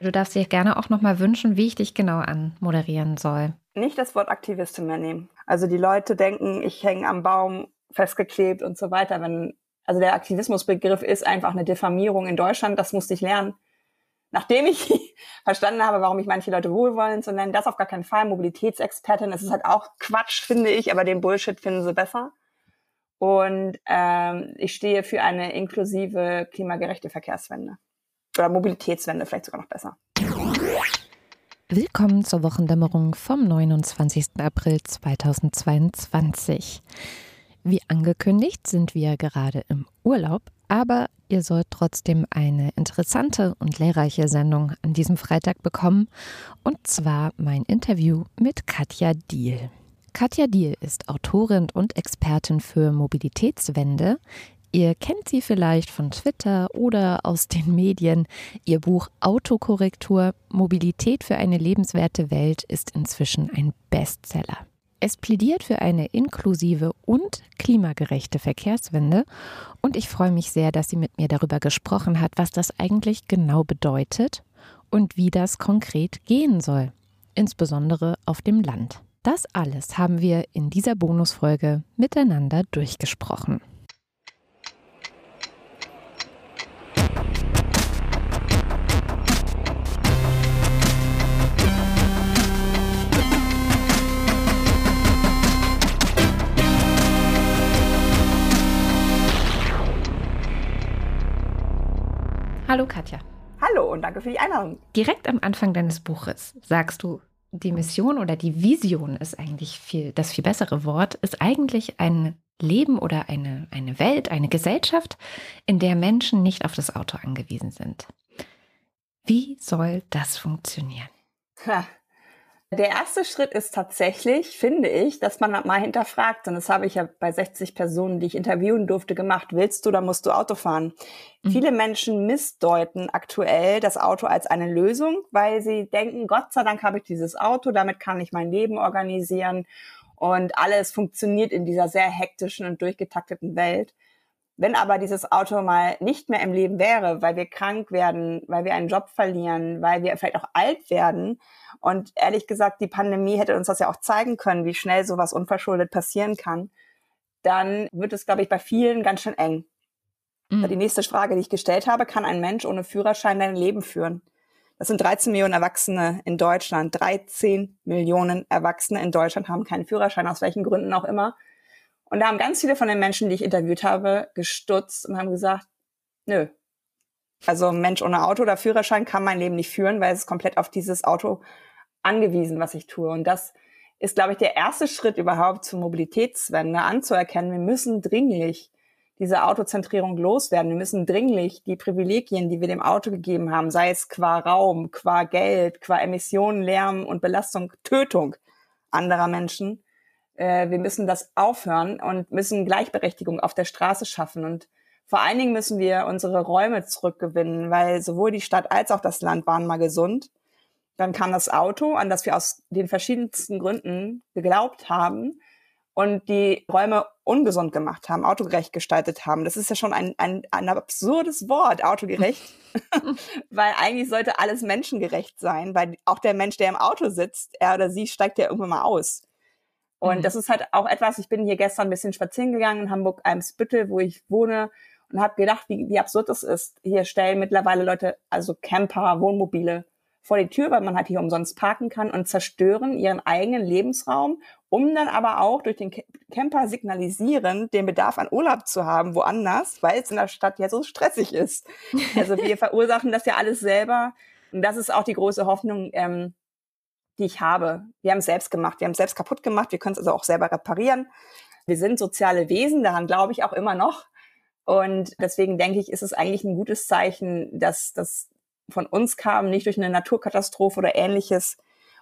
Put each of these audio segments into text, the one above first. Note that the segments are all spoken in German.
Du darfst dir gerne auch nochmal wünschen, wie ich dich genau anmoderieren soll. Nicht das Wort Aktivistin mehr nehmen. Also die Leute denken, ich hänge am Baum festgeklebt und so weiter. Wenn, also der Aktivismusbegriff ist einfach eine Diffamierung in Deutschland, das musste ich lernen. Nachdem ich verstanden habe, warum ich manche Leute wohlwollend zu nennen, das auf gar keinen Fall. Mobilitätsexpertin, das ist halt auch Quatsch, finde ich, aber den Bullshit finden sie besser. Und ähm, ich stehe für eine inklusive, klimagerechte Verkehrswende. Oder Mobilitätswende, vielleicht sogar noch besser. Willkommen zur Wochendämmerung vom 29. April 2022. Wie angekündigt sind wir gerade im Urlaub, aber ihr sollt trotzdem eine interessante und lehrreiche Sendung an diesem Freitag bekommen, und zwar mein Interview mit Katja Diel. Katja Diel ist Autorin und Expertin für Mobilitätswende. Ihr kennt sie vielleicht von Twitter oder aus den Medien. Ihr Buch Autokorrektur Mobilität für eine lebenswerte Welt ist inzwischen ein Bestseller. Es plädiert für eine inklusive und klimagerechte Verkehrswende und ich freue mich sehr, dass sie mit mir darüber gesprochen hat, was das eigentlich genau bedeutet und wie das konkret gehen soll, insbesondere auf dem Land. Das alles haben wir in dieser Bonusfolge miteinander durchgesprochen. Hallo Katja. Hallo und danke für die Einladung. Direkt am Anfang deines Buches sagst du, die Mission oder die Vision ist eigentlich viel, das viel bessere Wort, ist eigentlich ein Leben oder eine, eine Welt, eine Gesellschaft, in der Menschen nicht auf das Auto angewiesen sind. Wie soll das funktionieren? Ha, der erste Schritt ist tatsächlich, finde ich, dass man mal hinterfragt, und das habe ich ja bei 60 Personen, die ich interviewen durfte, gemacht. Willst du oder musst du Auto fahren? Mhm. Viele Menschen missdeuten aktuell das Auto als eine Lösung, weil sie denken, Gott sei Dank habe ich dieses Auto, damit kann ich mein Leben organisieren und alles funktioniert in dieser sehr hektischen und durchgetakteten Welt. Wenn aber dieses Auto mal nicht mehr im Leben wäre, weil wir krank werden, weil wir einen Job verlieren, weil wir vielleicht auch alt werden und ehrlich gesagt, die Pandemie hätte uns das ja auch zeigen können, wie schnell sowas unverschuldet passieren kann, dann wird es, glaube ich, bei vielen ganz schön eng. Mhm. Die nächste Frage, die ich gestellt habe, kann ein Mensch ohne Führerschein dein Leben führen? Das sind 13 Millionen Erwachsene in Deutschland. 13 Millionen Erwachsene in Deutschland haben keinen Führerschein, aus welchen Gründen auch immer. Und da haben ganz viele von den Menschen, die ich interviewt habe, gestutzt und haben gesagt, nö. Also Mensch ohne Auto oder Führerschein kann mein Leben nicht führen, weil es ist komplett auf dieses Auto angewiesen, was ich tue. Und das ist, glaube ich, der erste Schritt überhaupt zur Mobilitätswende anzuerkennen. Wir müssen dringlich diese Autozentrierung loswerden. Wir müssen dringlich die Privilegien, die wir dem Auto gegeben haben, sei es qua Raum, qua Geld, qua Emissionen, Lärm und Belastung, Tötung anderer Menschen, wir müssen das aufhören und müssen Gleichberechtigung auf der Straße schaffen. Und vor allen Dingen müssen wir unsere Räume zurückgewinnen, weil sowohl die Stadt als auch das Land waren mal gesund. Dann kam das Auto, an das wir aus den verschiedensten Gründen geglaubt haben und die Räume ungesund gemacht haben, autogerecht gestaltet haben. Das ist ja schon ein, ein, ein absurdes Wort, autogerecht, weil eigentlich sollte alles menschengerecht sein, weil auch der Mensch, der im Auto sitzt, er oder sie steigt ja irgendwann mal aus. Und mhm. das ist halt auch etwas, ich bin hier gestern ein bisschen spazieren gegangen in Hamburg-Eimsbüttel, wo ich wohne und habe gedacht, wie, wie absurd das ist. Hier stellen mittlerweile Leute, also Camper, Wohnmobile vor die Tür, weil man halt hier umsonst parken kann und zerstören ihren eigenen Lebensraum, um dann aber auch durch den Camper signalisieren, den Bedarf an Urlaub zu haben woanders, weil es in der Stadt ja so stressig ist. Also wir verursachen das ja alles selber. Und das ist auch die große Hoffnung, ähm, die ich habe. Wir haben es selbst gemacht, wir haben es selbst kaputt gemacht, wir können es also auch selber reparieren. Wir sind soziale Wesen, daran glaube ich auch immer noch. Und deswegen denke ich, ist es eigentlich ein gutes Zeichen, dass das von uns kam, nicht durch eine Naturkatastrophe oder ähnliches.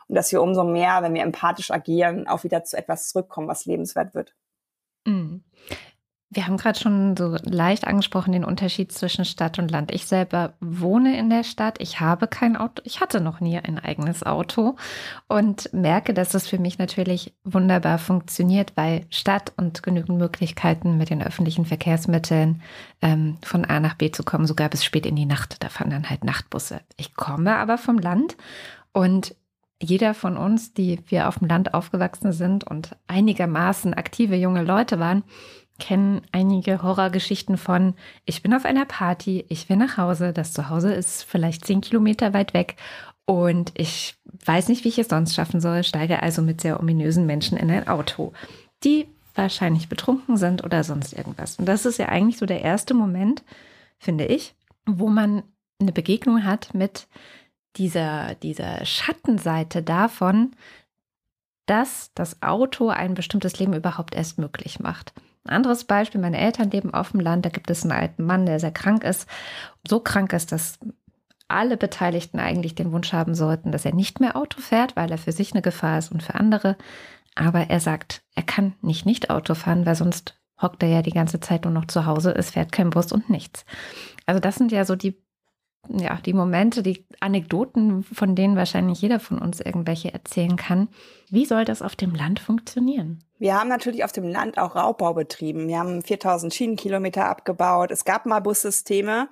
Und dass wir umso mehr, wenn wir empathisch agieren, auch wieder zu etwas zurückkommen, was lebenswert wird. Mhm. Wir haben gerade schon so leicht angesprochen den Unterschied zwischen Stadt und Land. Ich selber wohne in der Stadt. Ich habe kein Auto. Ich hatte noch nie ein eigenes Auto und merke, dass es für mich natürlich wunderbar funktioniert, weil Stadt und genügend Möglichkeiten mit den öffentlichen Verkehrsmitteln ähm, von A nach B zu kommen, sogar bis spät in die Nacht. Da fahren dann halt Nachtbusse. Ich komme aber vom Land und jeder von uns, die wir auf dem Land aufgewachsen sind und einigermaßen aktive junge Leute waren, kennen einige Horrorgeschichten von, ich bin auf einer Party, ich will nach Hause, das Zuhause ist vielleicht zehn Kilometer weit weg und ich weiß nicht, wie ich es sonst schaffen soll, steige also mit sehr ominösen Menschen in ein Auto, die wahrscheinlich betrunken sind oder sonst irgendwas. Und das ist ja eigentlich so der erste Moment, finde ich, wo man eine Begegnung hat mit dieser, dieser Schattenseite davon, dass das Auto ein bestimmtes Leben überhaupt erst möglich macht. Anderes Beispiel, meine Eltern leben auf dem Land, da gibt es einen alten Mann, der sehr krank ist. So krank ist, dass alle Beteiligten eigentlich den Wunsch haben sollten, dass er nicht mehr Auto fährt, weil er für sich eine Gefahr ist und für andere. Aber er sagt, er kann nicht nicht Auto fahren, weil sonst hockt er ja die ganze Zeit nur noch zu Hause, es fährt kein Bus und nichts. Also das sind ja so die ja, die Momente, die Anekdoten, von denen wahrscheinlich jeder von uns irgendwelche erzählen kann. Wie soll das auf dem Land funktionieren? Wir haben natürlich auf dem Land auch Raubbau betrieben. Wir haben 4000 Schienenkilometer abgebaut. Es gab mal Bussysteme.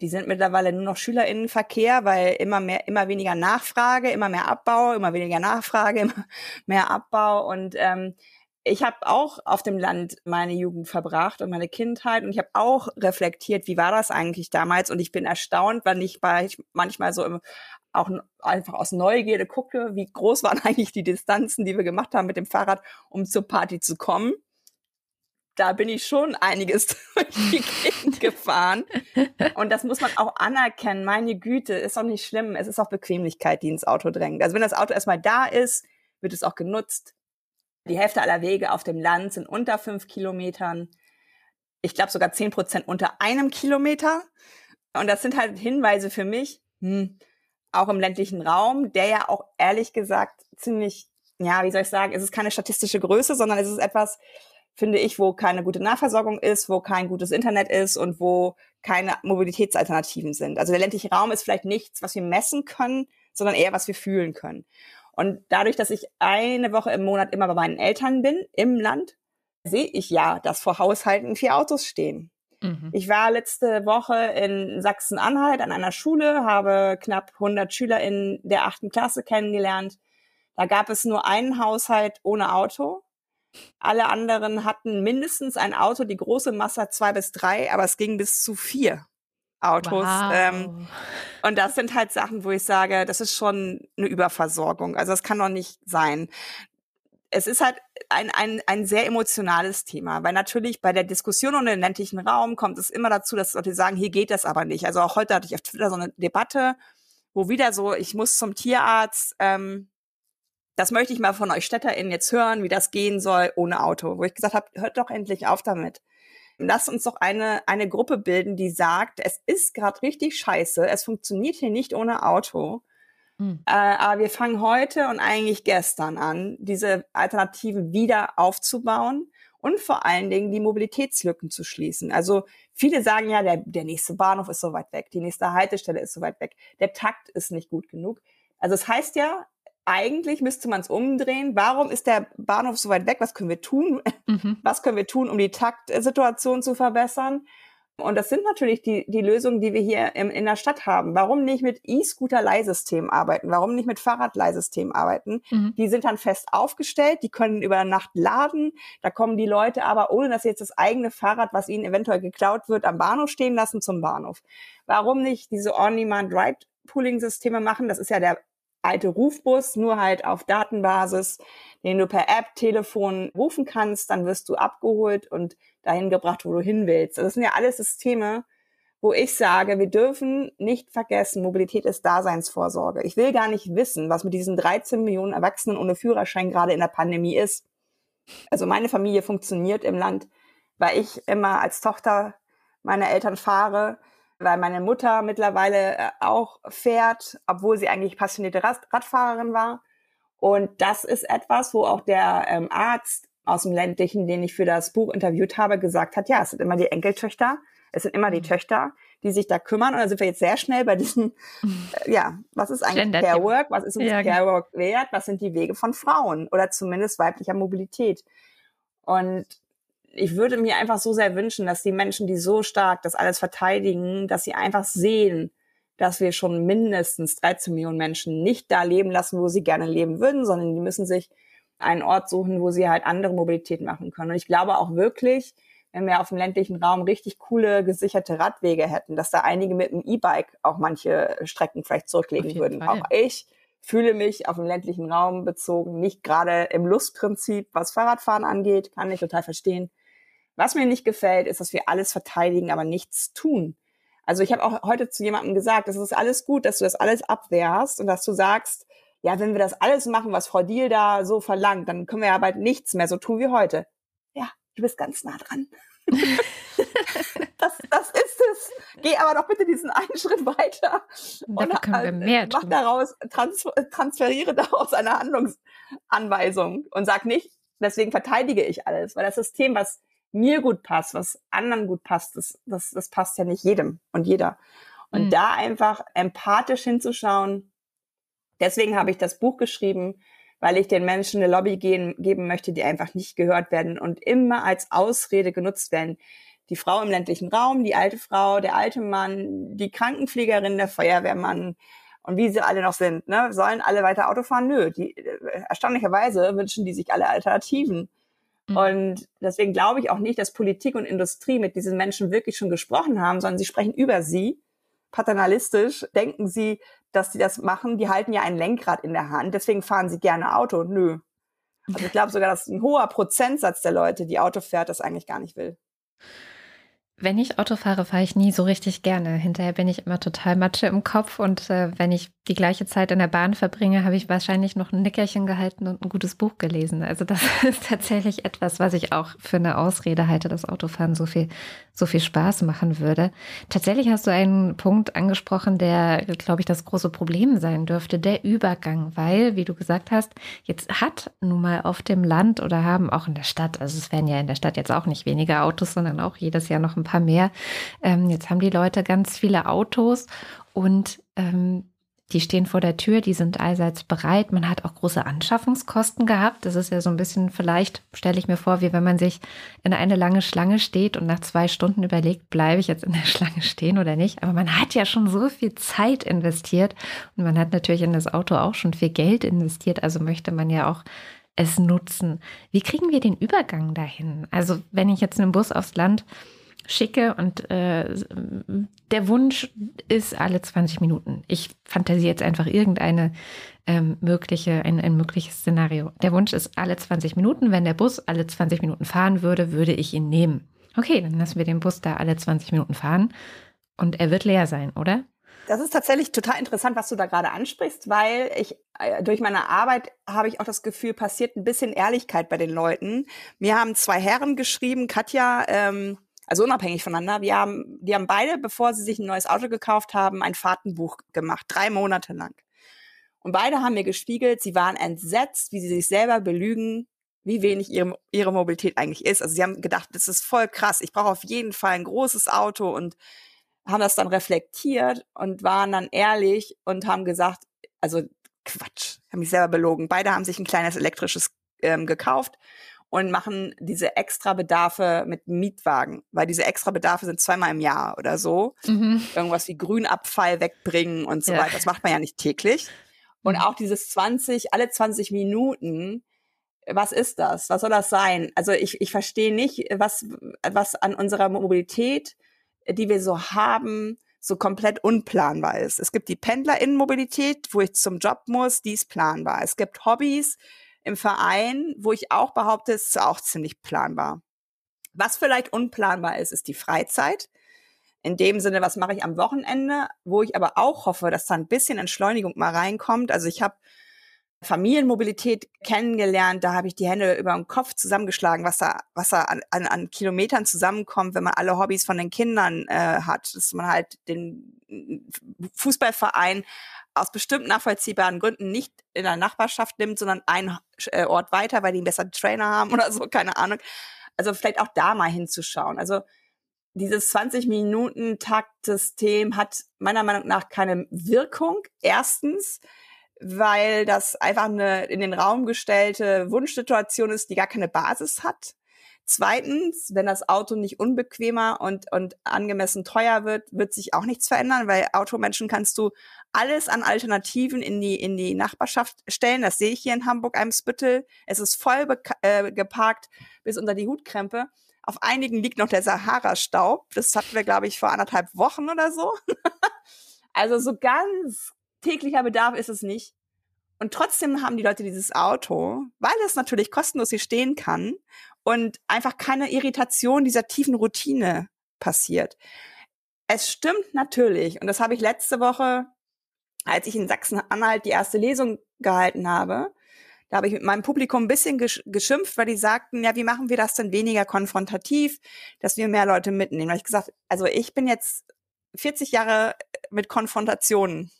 Die sind mittlerweile nur noch Schülerinnenverkehr, weil immer mehr, immer weniger Nachfrage, immer mehr Abbau, immer weniger Nachfrage, immer mehr Abbau. Und ähm, ich habe auch auf dem Land meine Jugend verbracht und meine Kindheit und ich habe auch reflektiert, wie war das eigentlich damals und ich bin erstaunt, wann ich bei manchmal so im, auch einfach aus Neugierde gucke, wie groß waren eigentlich die Distanzen, die wir gemacht haben mit dem Fahrrad, um zur Party zu kommen. Da bin ich schon einiges durch die Gegend gefahren. Und das muss man auch anerkennen. Meine Güte, ist doch nicht schlimm. Es ist auch Bequemlichkeit, die ins Auto drängt. Also wenn das Auto erstmal da ist, wird es auch genutzt die Hälfte aller Wege auf dem Land sind unter fünf Kilometern. Ich glaube sogar zehn Prozent unter einem Kilometer. Und das sind halt Hinweise für mich, hm, auch im ländlichen Raum, der ja auch ehrlich gesagt ziemlich, ja, wie soll ich sagen, es ist keine statistische Größe, sondern es ist etwas, finde ich, wo keine gute Nahversorgung ist, wo kein gutes Internet ist und wo keine Mobilitätsalternativen sind. Also der ländliche Raum ist vielleicht nichts, was wir messen können, sondern eher, was wir fühlen können. Und dadurch, dass ich eine Woche im Monat immer bei meinen Eltern bin, im Land, sehe ich ja, dass vor Haushalten vier Autos stehen. Mhm. Ich war letzte Woche in Sachsen-Anhalt an einer Schule, habe knapp 100 Schüler in der achten Klasse kennengelernt. Da gab es nur einen Haushalt ohne Auto. Alle anderen hatten mindestens ein Auto, die große Masse zwei bis drei, aber es ging bis zu vier. Autos. Wow. Ähm, und das sind halt Sachen, wo ich sage, das ist schon eine Überversorgung. Also das kann doch nicht sein. Es ist halt ein, ein, ein sehr emotionales Thema, weil natürlich bei der Diskussion um den ländlichen Raum kommt es immer dazu, dass Leute sagen, hier geht das aber nicht. Also auch heute hatte ich auf Twitter so eine Debatte, wo wieder so, ich muss zum Tierarzt, ähm, das möchte ich mal von euch StädterInnen jetzt hören, wie das gehen soll ohne Auto. Wo ich gesagt habe, hört doch endlich auf damit lass uns doch eine, eine Gruppe bilden, die sagt, es ist gerade richtig scheiße, es funktioniert hier nicht ohne Auto. Mhm. Äh, aber wir fangen heute und eigentlich gestern an, diese Alternativen wieder aufzubauen und vor allen Dingen die Mobilitätslücken zu schließen. Also viele sagen ja, der, der nächste Bahnhof ist so weit weg, die nächste Haltestelle ist so weit weg, der Takt ist nicht gut genug. Also es das heißt ja, eigentlich müsste man es umdrehen. Warum ist der Bahnhof so weit weg? Was können wir tun? Mhm. Was können wir tun, um die Taktsituation zu verbessern? Und das sind natürlich die, die Lösungen, die wir hier im, in der Stadt haben. Warum nicht mit E-Scooter-Leihsystemen arbeiten? Warum nicht mit Fahrradleihsystemen arbeiten? Mhm. Die sind dann fest aufgestellt, die können über Nacht laden. Da kommen die Leute aber, ohne dass sie jetzt das eigene Fahrrad, was ihnen eventuell geklaut wird, am Bahnhof stehen lassen, zum Bahnhof. Warum nicht diese On-Demand-Ride-Pooling-Systeme machen? Das ist ja der alte Rufbus, nur halt auf Datenbasis, den du per App, Telefon rufen kannst, dann wirst du abgeholt und dahin gebracht, wo du hin willst. Das sind ja alles Systeme, wo ich sage, wir dürfen nicht vergessen, Mobilität ist Daseinsvorsorge. Ich will gar nicht wissen, was mit diesen 13 Millionen Erwachsenen ohne Führerschein gerade in der Pandemie ist. Also meine Familie funktioniert im Land, weil ich immer als Tochter meiner Eltern fahre, weil meine Mutter mittlerweile äh, auch fährt, obwohl sie eigentlich passionierte Radfahrerin war. Und das ist etwas, wo auch der ähm, Arzt aus dem ländlichen, den ich für das Buch interviewt habe, gesagt hat, ja, es sind immer die Enkeltöchter, es sind immer die mhm. Töchter, die sich da kümmern. Und da sind wir jetzt sehr schnell bei diesen, äh, ja, was ist eigentlich Care Work? Was ist uns ja, Care genau. Work wert? Was sind die Wege von Frauen oder zumindest weiblicher Mobilität? Und ich würde mir einfach so sehr wünschen, dass die Menschen, die so stark das alles verteidigen, dass sie einfach sehen, dass wir schon mindestens 13 Millionen Menschen nicht da leben lassen, wo sie gerne leben würden, sondern die müssen sich einen Ort suchen, wo sie halt andere Mobilität machen können. Und ich glaube auch wirklich, wenn wir auf dem ländlichen Raum richtig coole gesicherte Radwege hätten, dass da einige mit dem E-Bike auch manche Strecken vielleicht zurücklegen würden. Fall. Auch ich fühle mich auf dem ländlichen Raum bezogen nicht gerade im Lustprinzip, was Fahrradfahren angeht, kann ich total verstehen. Was mir nicht gefällt, ist, dass wir alles verteidigen, aber nichts tun. Also ich habe auch heute zu jemandem gesagt, es ist alles gut, dass du das alles abwehrst und dass du sagst, ja, wenn wir das alles machen, was Frau Diel da so verlangt, dann können wir ja bald nichts mehr so tun wie heute. Ja, du bist ganz nah dran. das, das ist es. Geh aber doch bitte diesen einen Schritt weiter. Da und können wir mehr mach daraus, trans transferiere daraus eine Handlungsanweisung und sag nicht, deswegen verteidige ich alles, weil das System, was mir gut passt, was anderen gut passt, das, das, das passt ja nicht jedem und jeder. Und mhm. da einfach empathisch hinzuschauen, deswegen habe ich das Buch geschrieben, weil ich den Menschen eine Lobby gehen, geben möchte, die einfach nicht gehört werden und immer als Ausrede genutzt werden. Die Frau im ländlichen Raum, die alte Frau, der alte Mann, die Krankenpflegerin, der Feuerwehrmann und wie sie alle noch sind, ne, sollen alle weiter Auto fahren? Nö, die, äh, erstaunlicherweise wünschen die sich alle Alternativen. Mhm. Und deswegen glaube ich auch nicht, dass Politik und Industrie mit diesen Menschen wirklich schon gesprochen haben, sondern sie sprechen über sie. Paternalistisch denken sie, dass sie das machen. Die halten ja ein Lenkrad in der Hand, deswegen fahren sie gerne Auto. Nö. Also ich glaube sogar, dass ein hoher Prozentsatz der Leute, die Auto fährt, das eigentlich gar nicht will. Wenn ich Auto fahre, fahre ich nie so richtig gerne. Hinterher bin ich immer total Matsche im Kopf und äh, wenn ich die gleiche Zeit in der Bahn verbringe, habe ich wahrscheinlich noch ein Nickerchen gehalten und ein gutes Buch gelesen. Also das ist tatsächlich etwas, was ich auch für eine Ausrede halte, dass Autofahren so viel, so viel Spaß machen würde. Tatsächlich hast du einen Punkt angesprochen, der, glaube ich, das große Problem sein dürfte, der Übergang, weil, wie du gesagt hast, jetzt hat nun mal auf dem Land oder haben auch in der Stadt, also es werden ja in der Stadt jetzt auch nicht weniger Autos, sondern auch jedes Jahr noch ein paar mehr. Ähm, jetzt haben die Leute ganz viele Autos und ähm, die stehen vor der Tür, die sind allseits bereit. Man hat auch große Anschaffungskosten gehabt. Das ist ja so ein bisschen, vielleicht stelle ich mir vor, wie wenn man sich in eine lange Schlange steht und nach zwei Stunden überlegt, bleibe ich jetzt in der Schlange stehen oder nicht. Aber man hat ja schon so viel Zeit investiert und man hat natürlich in das Auto auch schon viel Geld investiert. Also möchte man ja auch es nutzen. Wie kriegen wir den Übergang dahin? Also wenn ich jetzt einen Bus aufs Land schicke und äh, der Wunsch ist alle 20 Minuten. Ich fantasiere jetzt einfach irgendeine ähm, mögliche, ein, ein mögliches Szenario. Der Wunsch ist alle 20 Minuten. Wenn der Bus alle 20 Minuten fahren würde, würde ich ihn nehmen. Okay, dann lassen wir den Bus da alle 20 Minuten fahren und er wird leer sein, oder? Das ist tatsächlich total interessant, was du da gerade ansprichst, weil ich äh, durch meine Arbeit habe ich auch das Gefühl, passiert ein bisschen Ehrlichkeit bei den Leuten. Mir haben zwei Herren geschrieben, Katja, ähm, also unabhängig voneinander. Wir haben, die haben beide, bevor sie sich ein neues Auto gekauft haben, ein Fahrtenbuch gemacht, drei Monate lang. Und beide haben mir gespiegelt, sie waren entsetzt, wie sie sich selber belügen, wie wenig ihre, ihre Mobilität eigentlich ist. Also sie haben gedacht, das ist voll krass, ich brauche auf jeden Fall ein großes Auto und haben das dann reflektiert und waren dann ehrlich und haben gesagt, also Quatsch, haben mich selber belogen. Beide haben sich ein kleines elektrisches ähm, gekauft und machen diese extra Bedarfe mit Mietwagen, weil diese extra Bedarfe sind zweimal im Jahr oder so. Mhm. Irgendwas wie Grünabfall wegbringen und so ja. weiter. Das macht man ja nicht täglich. Und mhm. auch dieses 20, alle 20 Minuten, was ist das? Was soll das sein? Also ich, ich verstehe nicht, was, was an unserer Mobilität, die wir so haben, so komplett unplanbar ist. Es gibt die Pendlerinnenmobilität, wo ich zum Job muss, die ist planbar. Es gibt Hobbys, im Verein, wo ich auch behaupte, es ist auch ziemlich planbar. Was vielleicht unplanbar ist, ist die Freizeit. In dem Sinne, was mache ich am Wochenende, wo ich aber auch hoffe, dass da ein bisschen Entschleunigung mal reinkommt. Also ich habe Familienmobilität kennengelernt, da habe ich die Hände über den Kopf zusammengeschlagen, was da, was da an, an, an Kilometern zusammenkommt, wenn man alle Hobbys von den Kindern äh, hat, dass man halt den Fußballverein aus bestimmten nachvollziehbaren Gründen nicht in der Nachbarschaft nimmt, sondern einen äh, Ort weiter, weil die einen besseren Trainer haben oder so, keine Ahnung. Also vielleicht auch da mal hinzuschauen. Also dieses 20 Minuten Taktsystem hat meiner Meinung nach keine Wirkung. Erstens, weil das einfach eine in den Raum gestellte Wunschsituation ist, die gar keine Basis hat. Zweitens, wenn das Auto nicht unbequemer und, und angemessen teuer wird, wird sich auch nichts verändern, weil Automenschen kannst du alles an Alternativen in die, in die Nachbarschaft stellen. Das sehe ich hier in Hamburg, Eimsbüttel. Es ist voll äh, geparkt bis unter die Hutkrempe. Auf einigen liegt noch der Sahara-Staub. Das hatten wir, glaube ich, vor anderthalb Wochen oder so. also so ganz täglicher Bedarf ist es nicht. Und trotzdem haben die Leute dieses Auto, weil es natürlich kostenlos hier stehen kann und einfach keine Irritation dieser tiefen Routine passiert. Es stimmt natürlich, und das habe ich letzte Woche, als ich in Sachsen-Anhalt die erste Lesung gehalten habe, da habe ich mit meinem Publikum ein bisschen geschimpft, weil die sagten, ja, wie machen wir das denn weniger konfrontativ, dass wir mehr Leute mitnehmen? Da habe ich gesagt, also ich bin jetzt 40 Jahre mit Konfrontationen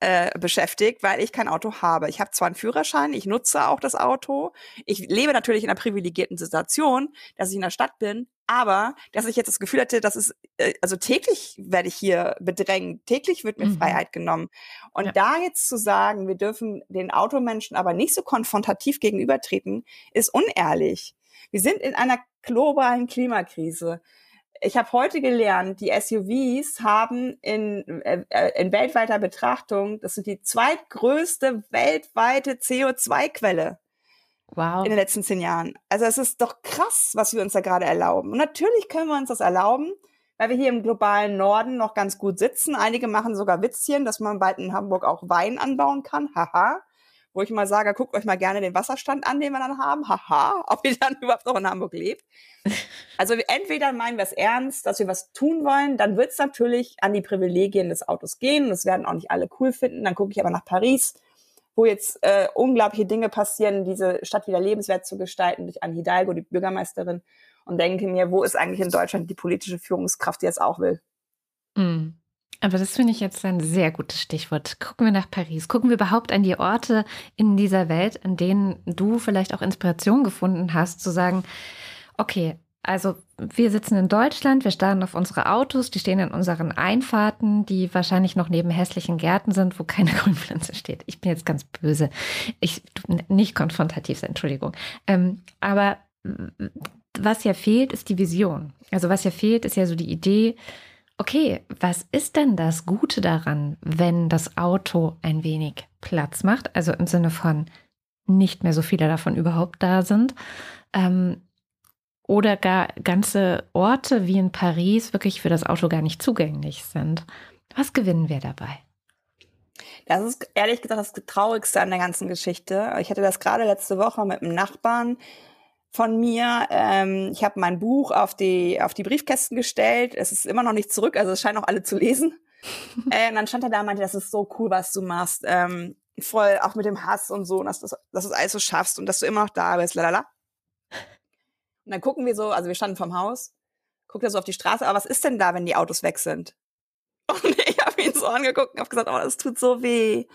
äh, beschäftigt, weil ich kein Auto habe. Ich habe zwar einen Führerschein, ich nutze auch das Auto. Ich lebe natürlich in einer privilegierten Situation, dass ich in der Stadt bin, aber dass ich jetzt das Gefühl hatte, dass es, äh, also täglich werde ich hier bedrängt, täglich wird mir mhm. Freiheit genommen. Und ja. da jetzt zu sagen, wir dürfen den Automenschen aber nicht so konfrontativ gegenübertreten, ist unehrlich. Wir sind in einer globalen Klimakrise ich habe heute gelernt, die SUVs haben in, äh, äh, in weltweiter Betrachtung, das sind die zweitgrößte weltweite CO2-Quelle. Wow. In den letzten zehn Jahren. Also es ist doch krass, was wir uns da gerade erlauben. Und natürlich können wir uns das erlauben, weil wir hier im globalen Norden noch ganz gut sitzen. Einige machen sogar Witzchen, dass man bald in Hamburg auch Wein anbauen kann. Haha wo ich mal sage, guckt euch mal gerne den Wasserstand an, den wir dann haben. Haha, ob ihr dann überhaupt noch in Hamburg lebt. Also entweder meinen wir es ernst, dass wir was tun wollen, dann wird es natürlich an die Privilegien des Autos gehen. Das werden auch nicht alle cool finden. Dann gucke ich aber nach Paris, wo jetzt äh, unglaubliche Dinge passieren, diese Stadt wieder lebenswert zu gestalten durch Anne Hidalgo, die Bürgermeisterin, und denke mir, wo ist eigentlich in Deutschland die politische Führungskraft, die das auch will? Mm. Aber das finde ich jetzt ein sehr gutes Stichwort. Gucken wir nach Paris. Gucken wir überhaupt an die Orte in dieser Welt, an denen du vielleicht auch Inspiration gefunden hast, zu sagen, okay, also wir sitzen in Deutschland, wir starren auf unsere Autos, die stehen in unseren Einfahrten, die wahrscheinlich noch neben hässlichen Gärten sind, wo keine Grünpflanze steht. Ich bin jetzt ganz böse. Ich nicht konfrontativ Entschuldigung. Ähm, aber was ja fehlt, ist die Vision. Also was ja fehlt, ist ja so die Idee, Okay, was ist denn das Gute daran, wenn das Auto ein wenig Platz macht? Also im Sinne von nicht mehr so viele davon überhaupt da sind. Ähm, oder gar ganze Orte wie in Paris wirklich für das Auto gar nicht zugänglich sind. Was gewinnen wir dabei? Das ist ehrlich gesagt das Traurigste an der ganzen Geschichte. Ich hatte das gerade letzte Woche mit einem Nachbarn, von mir. Ähm, ich habe mein Buch auf die, auf die Briefkästen gestellt. Es ist immer noch nicht zurück, also es scheinen auch alle zu lesen. äh, und dann stand er da und meinte, das ist so cool, was du machst. Ähm, voll auch mit dem Hass und so, und dass, dass, dass du es alles so schaffst und dass du immer noch da bist, lalala. Und dann gucken wir so, also wir standen vom Haus, guckt er so auf die Straße, aber was ist denn da, wenn die Autos weg sind? Und ich habe ihn so angeguckt und habe gesagt, oh, das tut so weh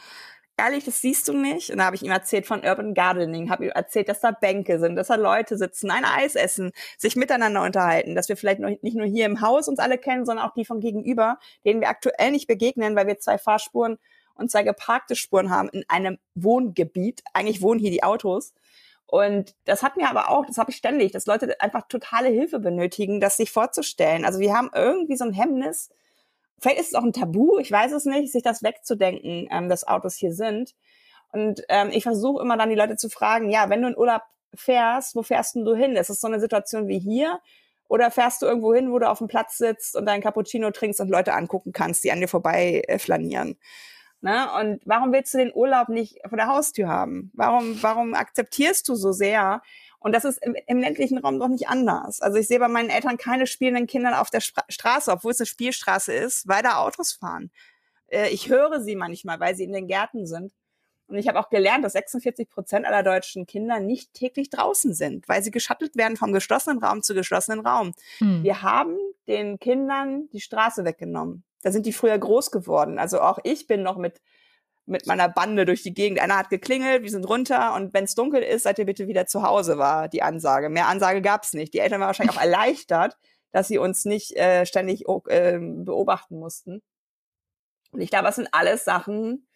ehrlich, das siehst du nicht. Und da habe ich ihm erzählt von Urban Gardening, habe ihm erzählt, dass da Bänke sind, dass da Leute sitzen, ein Eis essen, sich miteinander unterhalten, dass wir vielleicht noch, nicht nur hier im Haus uns alle kennen, sondern auch die von gegenüber, denen wir aktuell nicht begegnen, weil wir zwei Fahrspuren und zwei geparkte Spuren haben in einem Wohngebiet. Eigentlich wohnen hier die Autos. Und das hat mir aber auch, das habe ich ständig, dass Leute einfach totale Hilfe benötigen, das sich vorzustellen. Also wir haben irgendwie so ein Hemmnis, vielleicht ist es auch ein Tabu, ich weiß es nicht, sich das wegzudenken, ähm, dass Autos hier sind. Und ähm, ich versuche immer dann die Leute zu fragen, ja, wenn du in Urlaub fährst, wo fährst denn du hin? Ist es so eine Situation wie hier? Oder fährst du irgendwo hin, wo du auf dem Platz sitzt und dein Cappuccino trinkst und Leute angucken kannst, die an dir vorbei äh, flanieren? Ne? Und warum willst du den Urlaub nicht vor der Haustür haben? Warum, warum akzeptierst du so sehr, und das ist im, im, ländlichen Raum doch nicht anders. Also ich sehe bei meinen Eltern keine spielenden Kinder auf der Stra Straße, obwohl es eine Spielstraße ist, weil da Autos fahren. Äh, ich höre sie manchmal, weil sie in den Gärten sind. Und ich habe auch gelernt, dass 46 Prozent aller deutschen Kinder nicht täglich draußen sind, weil sie geschattelt werden vom geschlossenen Raum zu geschlossenen Raum. Hm. Wir haben den Kindern die Straße weggenommen. Da sind die früher groß geworden. Also auch ich bin noch mit mit meiner Bande durch die Gegend. Einer hat geklingelt, wir sind runter und wenn es dunkel ist, seid ihr bitte wieder zu Hause, war die Ansage. Mehr Ansage gab's nicht. Die Eltern waren wahrscheinlich auch erleichtert, dass sie uns nicht äh, ständig äh, beobachten mussten. Und ich glaube, das sind alles Sachen,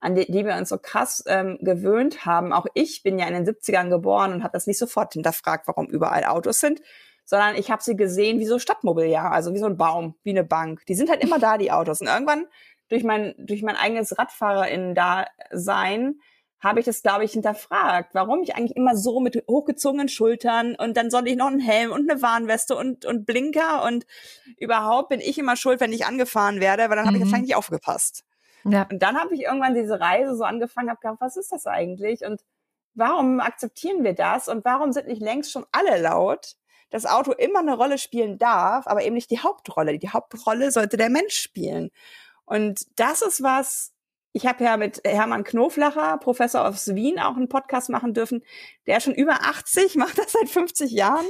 an die, die wir uns so krass ähm, gewöhnt haben. Auch ich bin ja in den 70ern geboren und habe das nicht sofort hinterfragt, warum überall Autos sind, sondern ich habe sie gesehen wie so Stadtmobiliar, also wie so ein Baum, wie eine Bank. Die sind halt immer da, die Autos. Und irgendwann durch mein, durch mein eigenes Radfahrerinnen-Dasein habe ich das, glaube ich, hinterfragt, warum ich eigentlich immer so mit hochgezogenen Schultern und dann soll ich noch einen Helm und eine Warnweste und, und Blinker und überhaupt bin ich immer schuld, wenn ich angefahren werde, weil dann mhm. habe ich jetzt eigentlich nicht aufgepasst. Ja. Und dann habe ich irgendwann diese Reise so angefangen, habe gedacht, was ist das eigentlich und warum akzeptieren wir das und warum sind nicht längst schon alle laut? Das Auto immer eine Rolle spielen darf, aber eben nicht die Hauptrolle. Die Hauptrolle sollte der Mensch spielen. Und das ist was, ich habe ja mit Hermann Knoflacher, Professor aus Wien, auch einen Podcast machen dürfen. Der ist schon über 80, macht das seit 50 Jahren.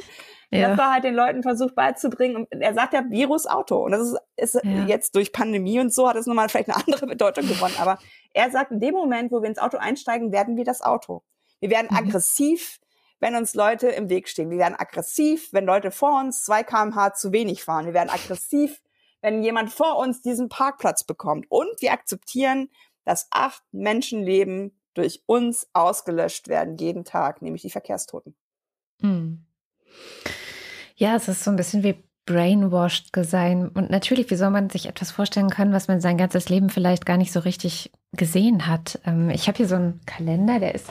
Ja. Das war halt den Leuten versucht beizubringen. Und er sagt ja Virus-Auto. Und das ist, ist ja. jetzt durch Pandemie und so hat es nochmal vielleicht eine andere Bedeutung gewonnen. Aber er sagt, in dem Moment, wo wir ins Auto einsteigen, werden wir das Auto. Wir werden mhm. aggressiv, wenn uns Leute im Weg stehen. Wir werden aggressiv, wenn Leute vor uns 2 kmh zu wenig fahren. Wir werden aggressiv, wenn jemand vor uns diesen Parkplatz bekommt. Und wir akzeptieren, dass acht Menschenleben durch uns ausgelöscht werden jeden Tag, nämlich die Verkehrstoten. Mhm. Ja, es ist so ein bisschen wie brainwashed sein. Und natürlich, wie soll man sich etwas vorstellen können, was man sein ganzes Leben vielleicht gar nicht so richtig gesehen hat? Ähm, ich habe hier so einen Kalender, der ist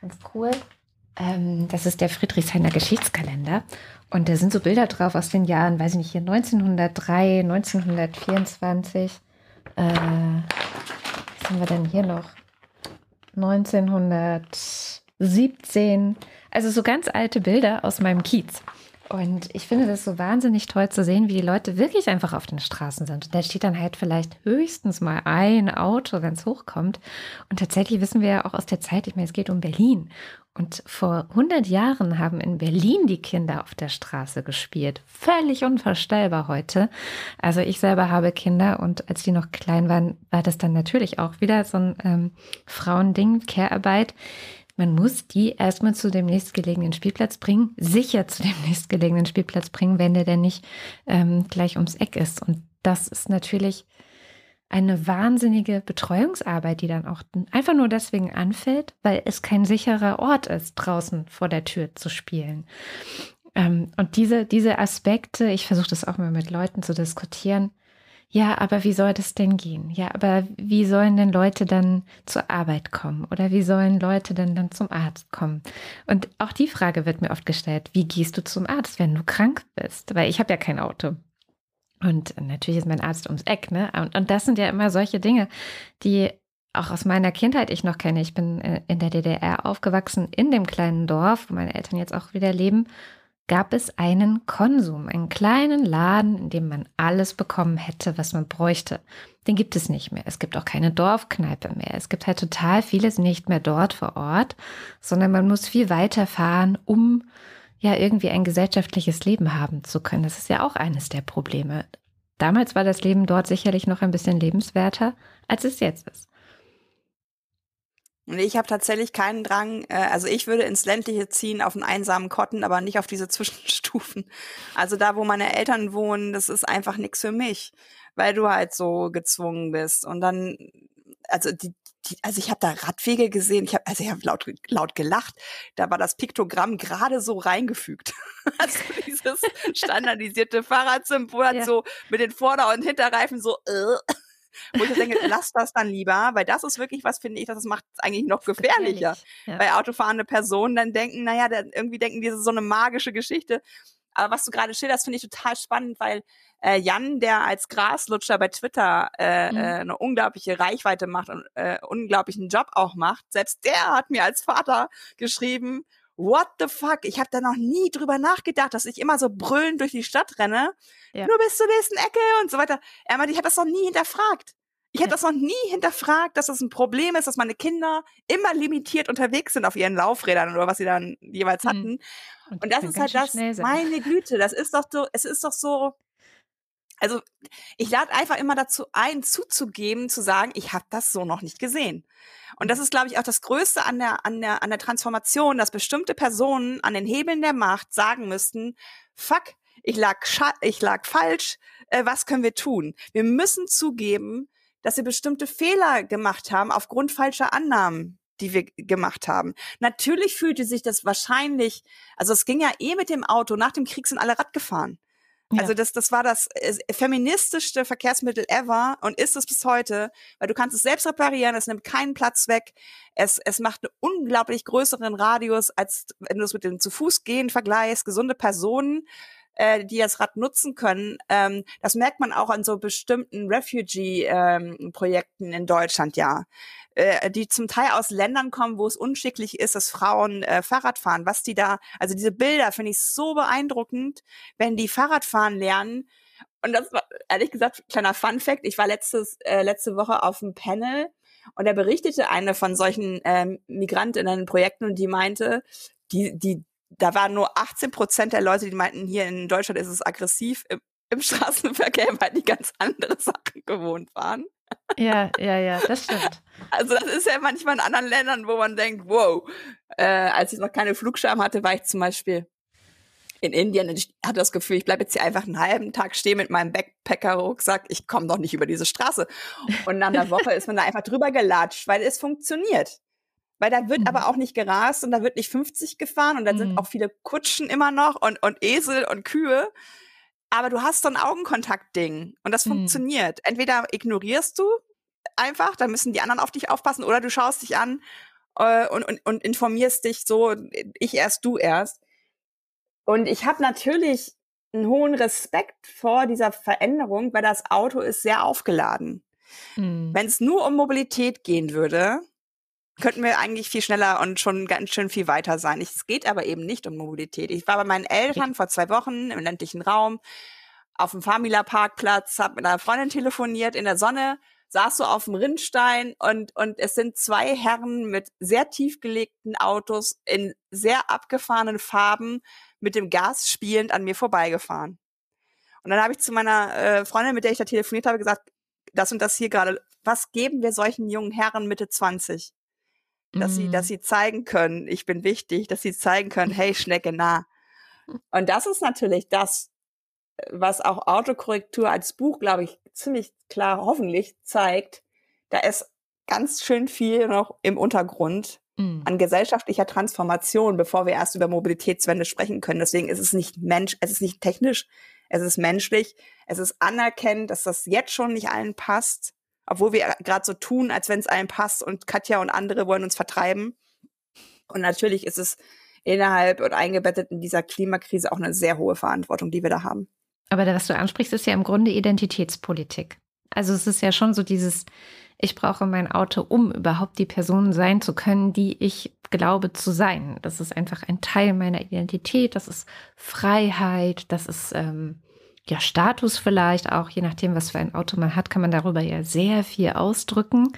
ganz cool. Ähm, das ist der Friedrichshainer Geschichtskalender. Und da sind so Bilder drauf aus den Jahren, weiß ich nicht, hier 1903, 1924. Äh, was haben wir denn hier noch? 1917. Also so ganz alte Bilder aus meinem Kiez. Und ich finde das so wahnsinnig toll zu sehen, wie die Leute wirklich einfach auf den Straßen sind. Und da steht dann halt vielleicht höchstens mal ein Auto, wenn es hochkommt. Und tatsächlich wissen wir ja auch aus der Zeit, ich meine, es geht um Berlin. Und vor 100 Jahren haben in Berlin die Kinder auf der Straße gespielt. Völlig unvorstellbar heute. Also ich selber habe Kinder und als die noch klein waren, war das dann natürlich auch wieder so ein ähm, Frauending, Care-Arbeit man muss die erstmal zu dem nächstgelegenen Spielplatz bringen, sicher zu dem nächstgelegenen Spielplatz bringen, wenn der denn nicht ähm, gleich ums Eck ist. Und das ist natürlich eine wahnsinnige Betreuungsarbeit, die dann auch einfach nur deswegen anfällt, weil es kein sicherer Ort ist, draußen vor der Tür zu spielen. Ähm, und diese, diese Aspekte, ich versuche das auch mal mit Leuten zu diskutieren, ja, aber wie soll das denn gehen? Ja, aber wie sollen denn Leute dann zur Arbeit kommen? Oder wie sollen Leute denn dann zum Arzt kommen? Und auch die Frage wird mir oft gestellt, wie gehst du zum Arzt, wenn du krank bist? Weil ich habe ja kein Auto. Und natürlich ist mein Arzt ums Eck, ne? Und, und das sind ja immer solche Dinge, die auch aus meiner Kindheit ich noch kenne. Ich bin äh, in der DDR aufgewachsen, in dem kleinen Dorf, wo meine Eltern jetzt auch wieder leben gab es einen Konsum, einen kleinen Laden, in dem man alles bekommen hätte, was man bräuchte. Den gibt es nicht mehr. Es gibt auch keine Dorfkneipe mehr. Es gibt halt total vieles nicht mehr dort vor Ort, sondern man muss viel weiter fahren, um ja irgendwie ein gesellschaftliches Leben haben zu können. Das ist ja auch eines der Probleme. Damals war das Leben dort sicherlich noch ein bisschen lebenswerter, als es jetzt ist. Und ich habe tatsächlich keinen Drang, äh, also ich würde ins ländliche ziehen, auf einen einsamen Kotten, aber nicht auf diese Zwischenstufen. Also da, wo meine Eltern wohnen, das ist einfach nichts für mich, weil du halt so gezwungen bist. Und dann, also die, die also ich habe da Radwege gesehen, ich habe also ich habe laut laut gelacht. Da war das Piktogramm gerade so reingefügt. also dieses standardisierte Fahrradsymbol hat ja. so mit den Vorder- und Hinterreifen so äh, wo ich denke, lass das dann lieber, weil das ist wirklich was, finde ich, das macht es eigentlich noch gefährlicher. Ja. Weil autofahrende Personen dann denken, naja, dann irgendwie denken die, das ist so eine magische Geschichte. Aber was du gerade schilderst, finde ich total spannend, weil äh, Jan, der als Graslutscher bei Twitter äh, mhm. äh, eine unglaubliche Reichweite macht und äh, unglaublichen Job auch macht, selbst der hat mir als Vater geschrieben, what the fuck? Ich habe da noch nie drüber nachgedacht, dass ich immer so brüllend durch die Stadt renne, ja. nur bis zur nächsten Ecke und so weiter. Er meinte, ich habe das noch nie hinterfragt. Ich hätte das noch nie hinterfragt, dass das ein Problem ist, dass meine Kinder immer limitiert unterwegs sind auf ihren Laufrädern oder was sie dann jeweils mhm. hatten. Und, und das ist halt das, meine Güte, das ist doch so, es ist doch so, also ich lade einfach immer dazu ein, zuzugeben, zu sagen, ich habe das so noch nicht gesehen. Und das ist, glaube ich, auch das Größte an der, an, der, an der Transformation, dass bestimmte Personen an den Hebeln der Macht sagen müssten, fuck, ich lag, ich lag falsch, äh, was können wir tun? Wir müssen zugeben, dass wir bestimmte Fehler gemacht haben aufgrund falscher Annahmen die wir gemacht haben. Natürlich fühlte sich das wahrscheinlich, also es ging ja eh mit dem Auto, nach dem Krieg sind alle Rad gefahren. Also das, das war das feministischste Verkehrsmittel ever und ist es bis heute, weil du kannst es selbst reparieren, es nimmt keinen Platz weg, es, es macht einen unglaublich größeren Radius, als wenn du es mit dem zu Fuß gehen vergleichst, gesunde Personen äh, die das Rad nutzen können. Ähm, das merkt man auch an so bestimmten Refugee-Projekten ähm, in Deutschland, ja äh, die zum Teil aus Ländern kommen, wo es unschicklich ist, dass Frauen äh, Fahrrad fahren. Was die da, also diese Bilder finde ich so beeindruckend, wenn die Fahrradfahren lernen. Und das war ehrlich gesagt kleiner Fun Fact. Ich war letztes äh, letzte Woche auf einem Panel und da berichtete eine von solchen ähm, Migrantinnen Projekten und die meinte, die die da waren nur 18 Prozent der Leute, die meinten, hier in Deutschland ist es aggressiv im, im Straßenverkehr, weil die ganz andere Sachen gewohnt waren. Ja, ja, ja, das stimmt. Also das ist ja manchmal in anderen Ländern, wo man denkt, wow, äh, als ich noch keine Flugscham hatte, war ich zum Beispiel in Indien und ich hatte das Gefühl, ich bleibe jetzt hier einfach einen halben Tag stehen mit meinem Backpacker-Rucksack, ich komme doch nicht über diese Straße. Und nach einer Woche ist man da einfach drüber gelatscht, weil es funktioniert. Weil da wird mhm. aber auch nicht gerast und da wird nicht 50 gefahren und da mhm. sind auch viele Kutschen immer noch und, und Esel und Kühe aber du hast so ein Augenkontakt-Ding und das mhm. funktioniert. Entweder ignorierst du einfach, dann müssen die anderen auf dich aufpassen, oder du schaust dich an äh, und, und, und informierst dich so, ich erst, du erst. Und ich habe natürlich einen hohen Respekt vor dieser Veränderung, weil das Auto ist sehr aufgeladen. Mhm. Wenn es nur um Mobilität gehen würde, könnten wir eigentlich viel schneller und schon ganz schön viel weiter sein. Es geht aber eben nicht um Mobilität. Ich war bei meinen Eltern vor zwei Wochen im ländlichen Raum auf dem Famila-Parkplatz, habe mit einer Freundin telefoniert in der Sonne, saß so auf dem Rindstein und, und es sind zwei Herren mit sehr tief gelegten Autos in sehr abgefahrenen Farben mit dem Gas spielend an mir vorbeigefahren. Und dann habe ich zu meiner äh, Freundin, mit der ich da telefoniert habe, gesagt, das und das hier gerade, was geben wir solchen jungen Herren Mitte 20? Dass mhm. sie, dass sie zeigen können, ich bin wichtig, dass sie zeigen können, hey, Schnecke nah. Und das ist natürlich das, was auch Autokorrektur als Buch, glaube ich, ziemlich klar hoffentlich zeigt. Da ist ganz schön viel noch im Untergrund mhm. an gesellschaftlicher Transformation, bevor wir erst über Mobilitätswende sprechen können. Deswegen ist es nicht Mensch, es ist nicht technisch, es ist menschlich, es ist anerkennend, dass das jetzt schon nicht allen passt obwohl wir gerade so tun, als wenn es allen passt und Katja und andere wollen uns vertreiben. Und natürlich ist es innerhalb und eingebettet in dieser Klimakrise auch eine sehr hohe Verantwortung, die wir da haben. Aber was du ansprichst, ist ja im Grunde Identitätspolitik. Also es ist ja schon so dieses, ich brauche mein Auto, um überhaupt die Person sein zu können, die ich glaube zu sein. Das ist einfach ein Teil meiner Identität, das ist Freiheit, das ist ähm, ja, Status vielleicht auch, je nachdem, was für ein Auto man hat, kann man darüber ja sehr viel ausdrücken.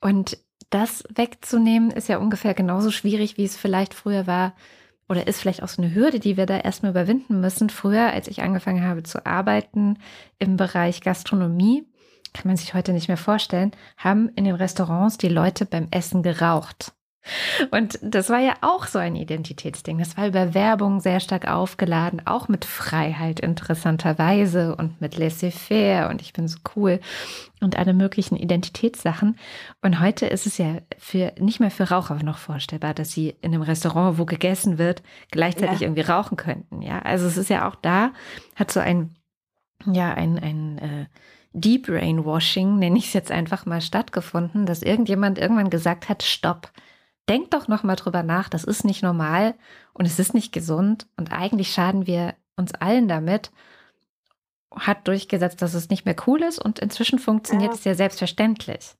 Und das wegzunehmen ist ja ungefähr genauso schwierig, wie es vielleicht früher war oder ist vielleicht auch so eine Hürde, die wir da erstmal überwinden müssen. Früher, als ich angefangen habe zu arbeiten im Bereich Gastronomie, kann man sich heute nicht mehr vorstellen, haben in den Restaurants die Leute beim Essen geraucht. Und das war ja auch so ein Identitätsding. Das war über Werbung sehr stark aufgeladen, auch mit Freiheit interessanterweise und mit laissez-faire und ich bin so cool und alle möglichen Identitätssachen. Und heute ist es ja für nicht mehr für Raucher noch vorstellbar, dass sie in einem Restaurant, wo gegessen wird, gleichzeitig ja. irgendwie rauchen könnten. Ja, also es ist ja auch da, hat so ein, ja, ein, ein äh, Deep Brainwashing, nenne ich es jetzt einfach mal, stattgefunden, dass irgendjemand irgendwann gesagt hat, stopp denk doch noch mal drüber nach, das ist nicht normal und es ist nicht gesund und eigentlich schaden wir uns allen damit. Hat durchgesetzt, dass es nicht mehr cool ist und inzwischen funktioniert ja. es ja selbstverständlich.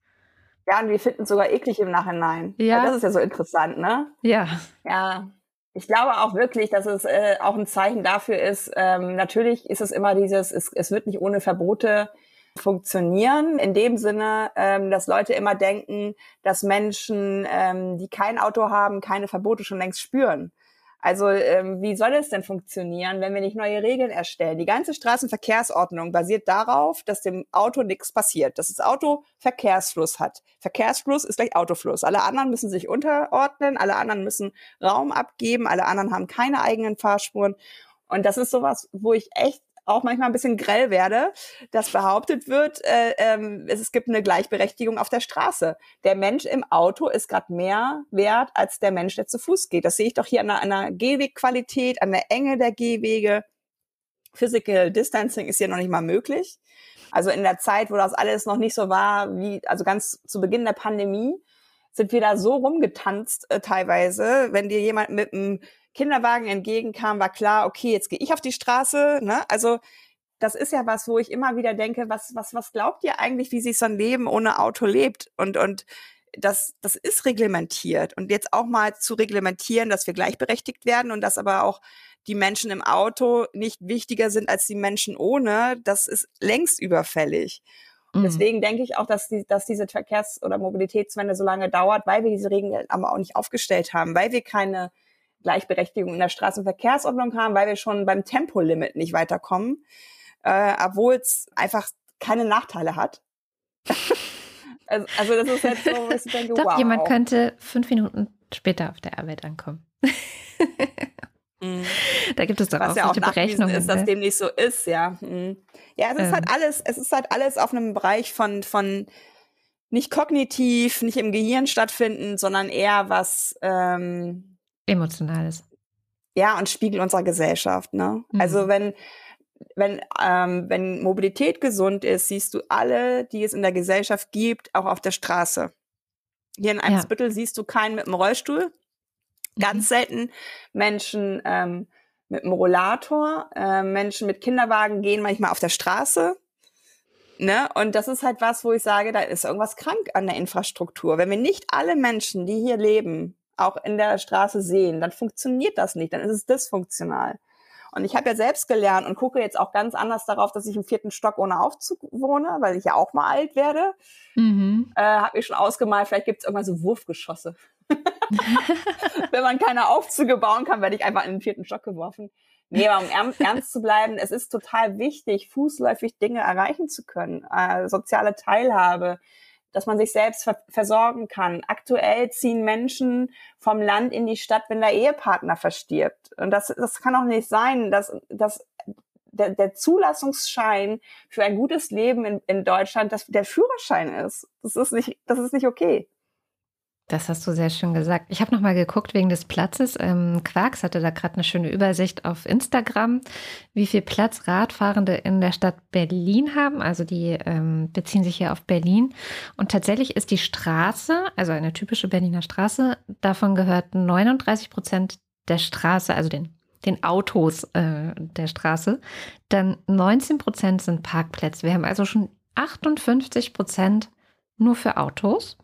Ja, und wir finden es sogar eklig im Nachhinein. Ja. ja. Das ist ja so interessant, ne? Ja. Ja. Ich glaube auch wirklich, dass es äh, auch ein Zeichen dafür ist, ähm, natürlich ist es immer dieses, es, es wird nicht ohne Verbote funktionieren, in dem Sinne, ähm, dass Leute immer denken, dass Menschen, ähm, die kein Auto haben, keine Verbote schon längst spüren. Also ähm, wie soll es denn funktionieren, wenn wir nicht neue Regeln erstellen? Die ganze Straßenverkehrsordnung basiert darauf, dass dem Auto nichts passiert, dass das Auto Verkehrsfluss hat. Verkehrsfluss ist gleich Autofluss. Alle anderen müssen sich unterordnen, alle anderen müssen Raum abgeben, alle anderen haben keine eigenen Fahrspuren. Und das ist sowas, wo ich echt auch manchmal ein bisschen grell werde, dass behauptet wird, äh, ähm, es, gibt eine Gleichberechtigung auf der Straße. Der Mensch im Auto ist gerade mehr wert als der Mensch, der zu Fuß geht. Das sehe ich doch hier an einer, einer Gehwegqualität, an der Enge der Gehwege. Physical Distancing ist hier noch nicht mal möglich. Also in der Zeit, wo das alles noch nicht so war, wie, also ganz zu Beginn der Pandemie, sind wir da so rumgetanzt äh, teilweise, wenn dir jemand mit einem Kinderwagen entgegenkam, war klar, okay, jetzt gehe ich auf die Straße. Ne? Also das ist ja was, wo ich immer wieder denke, was, was, was glaubt ihr eigentlich, wie sich so ein Leben ohne Auto lebt? Und, und das, das ist reglementiert. Und jetzt auch mal zu reglementieren, dass wir gleichberechtigt werden und dass aber auch die Menschen im Auto nicht wichtiger sind als die Menschen ohne, das ist längst überfällig. Und mhm. deswegen denke ich auch, dass, die, dass diese Verkehrs- oder Mobilitätswende so lange dauert, weil wir diese Regeln aber auch nicht aufgestellt haben, weil wir keine Gleichberechtigung in der Straßenverkehrsordnung haben, weil wir schon beim Tempolimit nicht weiterkommen, äh, obwohl es einfach keine Nachteile hat. also, also, das ist jetzt so, was ich denke, Doch, wow. jemand könnte fünf Minuten später auf der Arbeit ankommen. Mhm. Da gibt es doch Was auch ja auch Berechnungen. ist, dass ne? dem nicht so ist, ja. Mhm. Ja, es ist ähm. halt alles, es ist halt alles auf einem Bereich von, von nicht kognitiv, nicht im Gehirn stattfinden, sondern eher was ähm, Emotionales. Ja, und Spiegel unserer Gesellschaft. Ne? Mhm. Also wenn, wenn, ähm, wenn Mobilität gesund ist, siehst du alle, die es in der Gesellschaft gibt, auch auf der Straße. Hier in Eimsbüttel ja. siehst du keinen mit einem Rollstuhl. Ganz mhm. selten Menschen ähm, mit einem Rollator. Äh, Menschen mit Kinderwagen gehen manchmal auf der Straße. Ne? Und das ist halt was, wo ich sage, da ist irgendwas krank an der Infrastruktur. Wenn wir nicht alle Menschen, die hier leben, auch in der Straße sehen, dann funktioniert das nicht, dann ist es dysfunktional. Und ich habe ja selbst gelernt und gucke jetzt auch ganz anders darauf, dass ich im vierten Stock ohne Aufzug wohne, weil ich ja auch mal alt werde. Mhm. Äh, habe ich schon ausgemalt, vielleicht gibt es irgendwann so Wurfgeschosse. Wenn man keine Aufzüge bauen kann, werde ich einfach in den vierten Stock geworfen. Nee, aber um ernst zu bleiben, es ist total wichtig, fußläufig Dinge erreichen zu können. Äh, soziale Teilhabe, dass man sich selbst ver versorgen kann. Aktuell ziehen Menschen vom Land in die Stadt, wenn der Ehepartner verstirbt. Und das, das kann auch nicht sein, dass, dass der, der Zulassungsschein für ein gutes Leben in, in Deutschland dass der Führerschein ist. Das ist nicht, das ist nicht okay. Das hast du sehr schön gesagt. Ich habe noch mal geguckt wegen des Platzes. Ähm, Quarks hatte da gerade eine schöne Übersicht auf Instagram, wie viel Platz Radfahrende in der Stadt Berlin haben. Also die ähm, beziehen sich hier auf Berlin. Und tatsächlich ist die Straße, also eine typische Berliner Straße, davon gehört 39 Prozent der Straße, also den den Autos äh, der Straße. Dann 19 Prozent sind Parkplätze. Wir haben also schon 58 Prozent nur für Autos.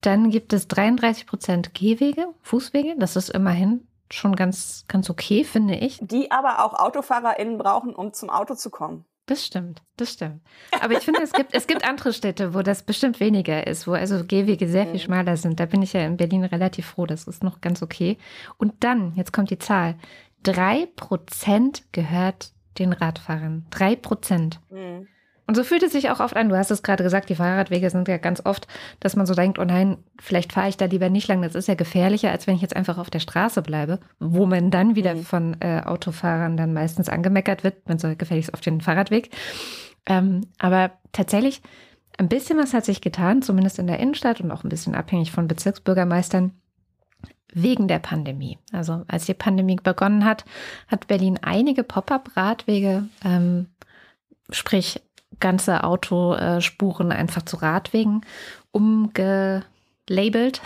Dann gibt es 33 Prozent Gehwege, Fußwege. Das ist immerhin schon ganz, ganz okay, finde ich. Die aber auch AutofahrerInnen brauchen, um zum Auto zu kommen. Das stimmt, das stimmt. Aber ich finde, es gibt, es gibt andere Städte, wo das bestimmt weniger ist, wo also Gehwege sehr viel mhm. schmaler sind. Da bin ich ja in Berlin relativ froh, das ist noch ganz okay. Und dann, jetzt kommt die Zahl, drei Prozent gehört den Radfahrern. Drei Prozent. Mhm. Und so fühlt es sich auch oft an. Du hast es gerade gesagt, die Fahrradwege sind ja ganz oft, dass man so denkt, oh nein, vielleicht fahre ich da lieber nicht lang. Das ist ja gefährlicher, als wenn ich jetzt einfach auf der Straße bleibe, wo man dann wieder mhm. von äh, Autofahrern dann meistens angemeckert wird. Man soll gefälligst auf den Fahrradweg. Ähm, aber tatsächlich, ein bisschen was hat sich getan, zumindest in der Innenstadt und auch ein bisschen abhängig von Bezirksbürgermeistern wegen der Pandemie. Also als die Pandemie begonnen hat, hat Berlin einige Pop-up-Radwege, ähm, sprich ganze Autospuren einfach zu Radwegen umgelabelt.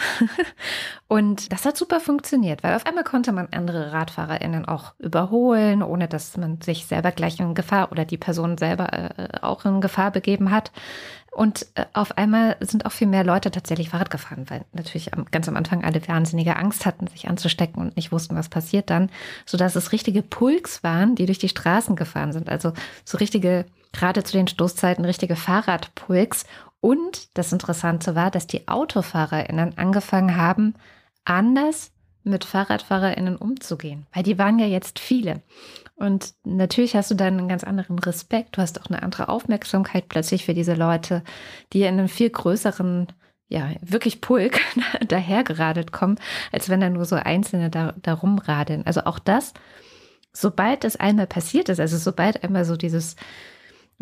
und das hat super funktioniert, weil auf einmal konnte man andere RadfahrerInnen auch überholen, ohne dass man sich selber gleich in Gefahr oder die Person selber äh, auch in Gefahr begeben hat. Und äh, auf einmal sind auch viel mehr Leute tatsächlich Fahrrad gefahren, weil natürlich ganz am Anfang alle wahnsinnige Angst hatten, sich anzustecken und nicht wussten, was passiert dann, sodass es richtige Pulks waren, die durch die Straßen gefahren sind. Also so richtige gerade zu den Stoßzeiten richtige Fahrradpulks. Und das Interessante war, dass die AutofahrerInnen angefangen haben, anders mit FahrradfahrerInnen umzugehen? Weil die waren ja jetzt viele. Und natürlich hast du dann einen ganz anderen Respekt. Du hast auch eine andere Aufmerksamkeit plötzlich für diese Leute, die in einem viel größeren, ja, wirklich Pulk dahergeradelt kommen, als wenn da nur so Einzelne da, da rumradeln. Also auch das, sobald es einmal passiert ist, also sobald einmal so dieses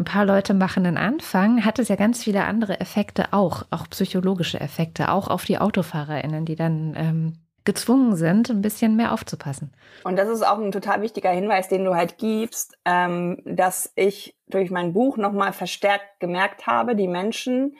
ein paar Leute machen einen Anfang, hat es ja ganz viele andere Effekte auch, auch psychologische Effekte, auch auf die AutofahrerInnen, die dann ähm, gezwungen sind, ein bisschen mehr aufzupassen. Und das ist auch ein total wichtiger Hinweis, den du halt gibst, ähm, dass ich durch mein Buch nochmal verstärkt gemerkt habe, die Menschen,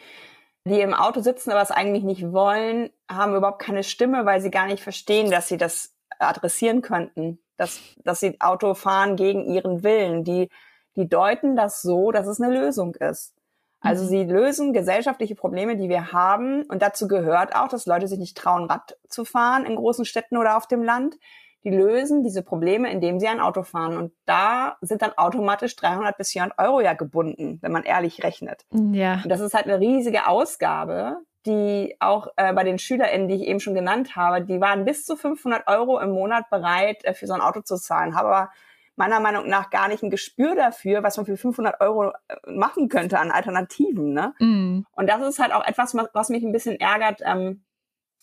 die im Auto sitzen, aber es eigentlich nicht wollen, haben überhaupt keine Stimme, weil sie gar nicht verstehen, dass sie das adressieren könnten, dass, dass sie Auto fahren gegen ihren Willen. Die, die deuten das so, dass es eine Lösung ist. Also mhm. sie lösen gesellschaftliche Probleme, die wir haben. Und dazu gehört auch, dass Leute sich nicht trauen, Rad zu fahren in großen Städten oder auf dem Land. Die lösen diese Probleme, indem sie ein Auto fahren. Und da sind dann automatisch 300 bis 400 Euro ja gebunden, wenn man ehrlich rechnet. Ja. Und das ist halt eine riesige Ausgabe, die auch äh, bei den SchülerInnen, die ich eben schon genannt habe, die waren bis zu 500 Euro im Monat bereit, äh, für so ein Auto zu zahlen. Habe aber meiner Meinung nach gar nicht ein Gespür dafür, was man für 500 Euro äh, machen könnte an Alternativen. Ne? Mm. Und das ist halt auch etwas, was mich ein bisschen ärgert ähm,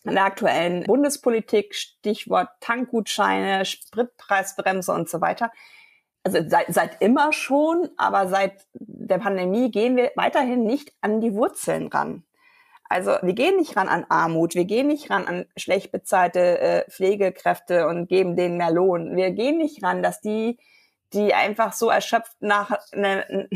in der aktuellen Bundespolitik, Stichwort Tankgutscheine, Spritpreisbremse und so weiter. Also seit, seit immer schon, aber seit der Pandemie gehen wir weiterhin nicht an die Wurzeln ran. Also wir gehen nicht ran an Armut, wir gehen nicht ran an schlecht bezahlte äh, Pflegekräfte und geben denen mehr Lohn. Wir gehen nicht ran, dass die, die einfach so erschöpft nach ne,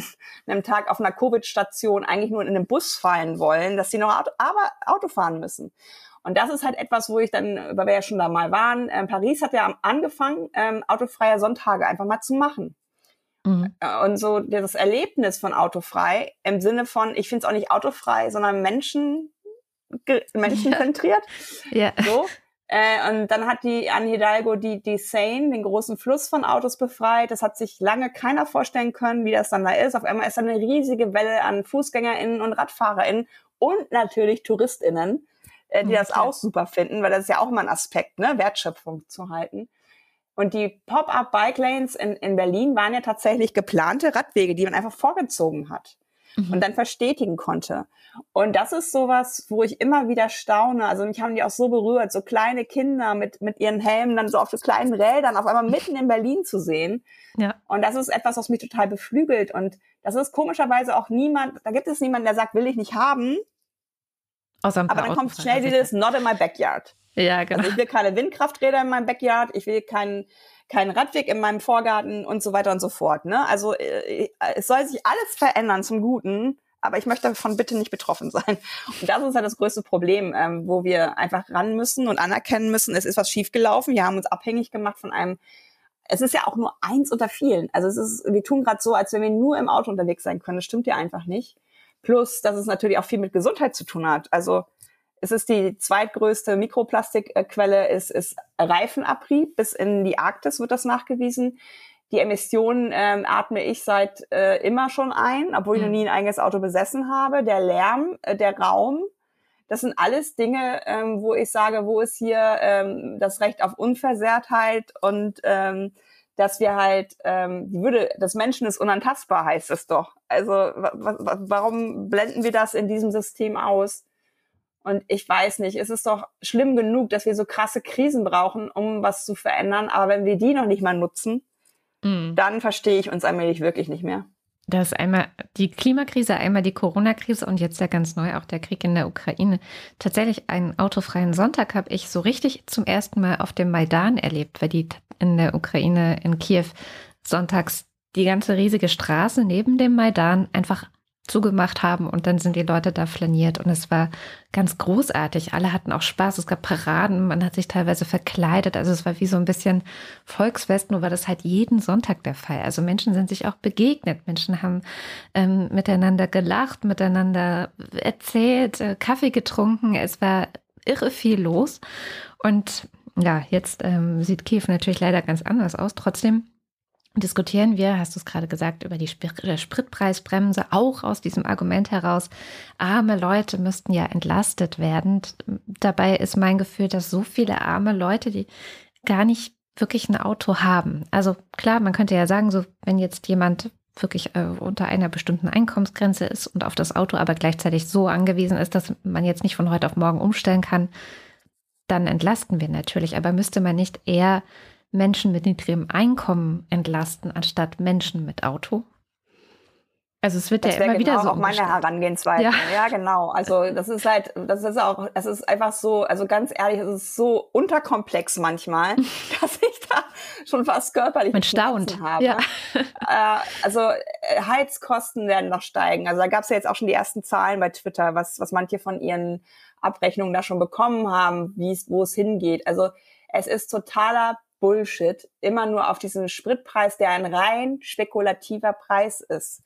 einem Tag auf einer Covid-Station eigentlich nur in einen Bus fallen wollen, dass sie noch Auto, aber Auto fahren müssen. Und das ist halt etwas, wo ich dann, weil wir ja schon da mal waren, äh, Paris hat ja angefangen, ähm, autofreie Sonntage einfach mal zu machen. Mhm. Äh, und so das Erlebnis von autofrei im Sinne von, ich finde es auch nicht autofrei, sondern Menschen, menschenzentriert. Ja. ja. So. Äh, und dann hat die Anne Hidalgo die, die Seine, den großen Fluss von Autos befreit. Das hat sich lange keiner vorstellen können, wie das dann da ist. Auf einmal ist da eine riesige Welle an FußgängerInnen und RadfahrerInnen und natürlich TouristInnen, äh, die okay. das auch super finden, weil das ist ja auch immer ein Aspekt, ne, Wertschöpfung zu halten. Und die Pop-up Bike Lanes in, in Berlin waren ja tatsächlich geplante Radwege, die man einfach vorgezogen hat mhm. und dann verstetigen konnte. Und das ist sowas, wo ich immer wieder staune. Also mich haben die auch so berührt, so kleine Kinder mit, mit ihren Helmen dann so auf so kleinen Rädern auf einmal mitten in Berlin zu sehen. Ja. Und das ist etwas, was mich total beflügelt. Und das ist komischerweise auch niemand, da gibt es niemanden, der sagt, will ich nicht haben. Aber dann kommt schnell dieses Not in my backyard. Ja, genau. Also ich will keine Windkrafträder in meinem Backyard, ich will keinen keinen Radweg in meinem Vorgarten und so weiter und so fort. Ne? Also äh, es soll sich alles verändern zum Guten, aber ich möchte davon bitte nicht betroffen sein. Und das ist ja das größte Problem, ähm, wo wir einfach ran müssen und anerkennen müssen, es ist was schiefgelaufen. Wir haben uns abhängig gemacht von einem es ist ja auch nur eins unter vielen. Also es ist, wir tun gerade so, als wenn wir nur im Auto unterwegs sein können. Das stimmt ja einfach nicht. Plus, dass es natürlich auch viel mit Gesundheit zu tun hat. Also es ist die zweitgrößte Mikroplastikquelle, ist, ist Reifenabrieb. Bis in die Arktis wird das nachgewiesen. Die Emissionen ähm, atme ich seit äh, immer schon ein, obwohl ich noch mhm. nie ein eigenes Auto besessen habe. Der Lärm, äh, der Raum, das sind alles Dinge, ähm, wo ich sage, wo ist hier ähm, das Recht auf Unversehrtheit und ähm, dass wir halt, ähm, die Würde des Menschen ist unantastbar, heißt es doch. Also warum blenden wir das in diesem System aus? Und ich weiß nicht, es ist doch schlimm genug, dass wir so krasse Krisen brauchen, um was zu verändern. Aber wenn wir die noch nicht mal nutzen, mm. dann verstehe ich uns allmählich wirklich nicht mehr. Das ist einmal die Klimakrise, einmal die Corona-Krise und jetzt ja ganz neu auch der Krieg in der Ukraine. Tatsächlich einen autofreien Sonntag habe ich so richtig zum ersten Mal auf dem Maidan erlebt, weil die in der Ukraine, in Kiew, sonntags die ganze riesige Straße neben dem Maidan einfach zugemacht haben und dann sind die Leute da flaniert und es war ganz großartig. Alle hatten auch Spaß. Es gab Paraden, man hat sich teilweise verkleidet. Also es war wie so ein bisschen Volksfest, nur war das halt jeden Sonntag der Fall. Also Menschen sind sich auch begegnet. Menschen haben ähm, miteinander gelacht, miteinander erzählt, äh, Kaffee getrunken. Es war irre viel los. Und ja, jetzt ähm, sieht Kiew natürlich leider ganz anders aus. Trotzdem diskutieren wir, hast du es gerade gesagt, über die äh, Spritpreisbremse, auch aus diesem Argument heraus, arme Leute müssten ja entlastet werden. dabei ist mein Gefühl, dass so viele arme Leute, die gar nicht wirklich ein Auto haben. Also klar, man könnte ja sagen, so wenn jetzt jemand wirklich äh, unter einer bestimmten Einkommensgrenze ist und auf das Auto aber gleichzeitig so angewiesen ist, dass man jetzt nicht von heute auf morgen umstellen kann, dann entlasten wir natürlich. Aber müsste man nicht eher Menschen mit niedrigem Einkommen entlasten, anstatt Menschen mit Auto? Also es wird das ja immer genau wieder so. auch meine Herangehensweise. Ja. ja, genau. Also das ist halt, das ist auch, es ist einfach so, also ganz ehrlich, es ist so unterkomplex manchmal, dass ich da schon fast körperlich mit staunt habe. Ja. Äh, also äh, Heizkosten werden noch steigen. Also da gab es ja jetzt auch schon die ersten Zahlen bei Twitter, was, was manche von ihren Abrechnungen da schon bekommen haben, wie es, wo es hingeht. Also es ist totaler Bullshit, immer nur auf diesen Spritpreis, der ein rein spekulativer Preis ist.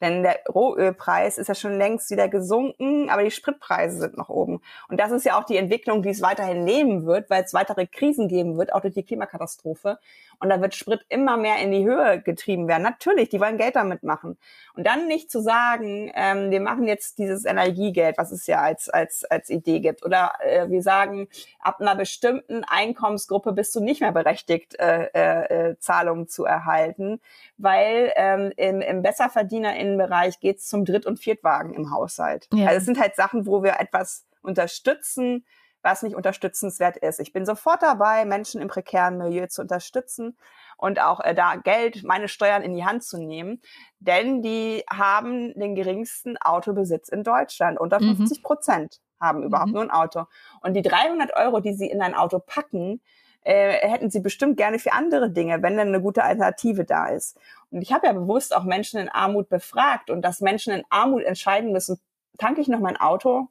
Denn der Rohölpreis ist ja schon längst wieder gesunken, aber die Spritpreise sind noch oben. Und das ist ja auch die Entwicklung, die es weiterhin nehmen wird, weil es weitere Krisen geben wird, auch durch die Klimakatastrophe. Und da wird Sprit immer mehr in die Höhe getrieben werden. Natürlich, die wollen Geld damit machen. Und dann nicht zu sagen, ähm, wir machen jetzt dieses Energiegeld, was es ja als, als, als Idee gibt. Oder äh, wir sagen, ab einer bestimmten Einkommensgruppe bist du nicht mehr berechtigt, äh, äh, äh Zahlungen zu erhalten, weil ähm, im, im Besserverdienerinnenbereich geht es zum Dritt- und Viertwagen im Haushalt. Ja. Also es sind halt Sachen, wo wir etwas unterstützen, was nicht unterstützenswert ist. Ich bin sofort dabei, Menschen im prekären Milieu zu unterstützen und auch äh, da Geld, meine Steuern in die Hand zu nehmen, denn die haben den geringsten Autobesitz in Deutschland. Unter 50 mhm. Prozent haben überhaupt mhm. nur ein Auto. Und die 300 Euro, die sie in ein Auto packen, äh, hätten sie bestimmt gerne für andere Dinge, wenn dann eine gute Alternative da ist. Und ich habe ja bewusst auch Menschen in Armut befragt und dass Menschen in Armut entscheiden müssen, tanke ich noch mein Auto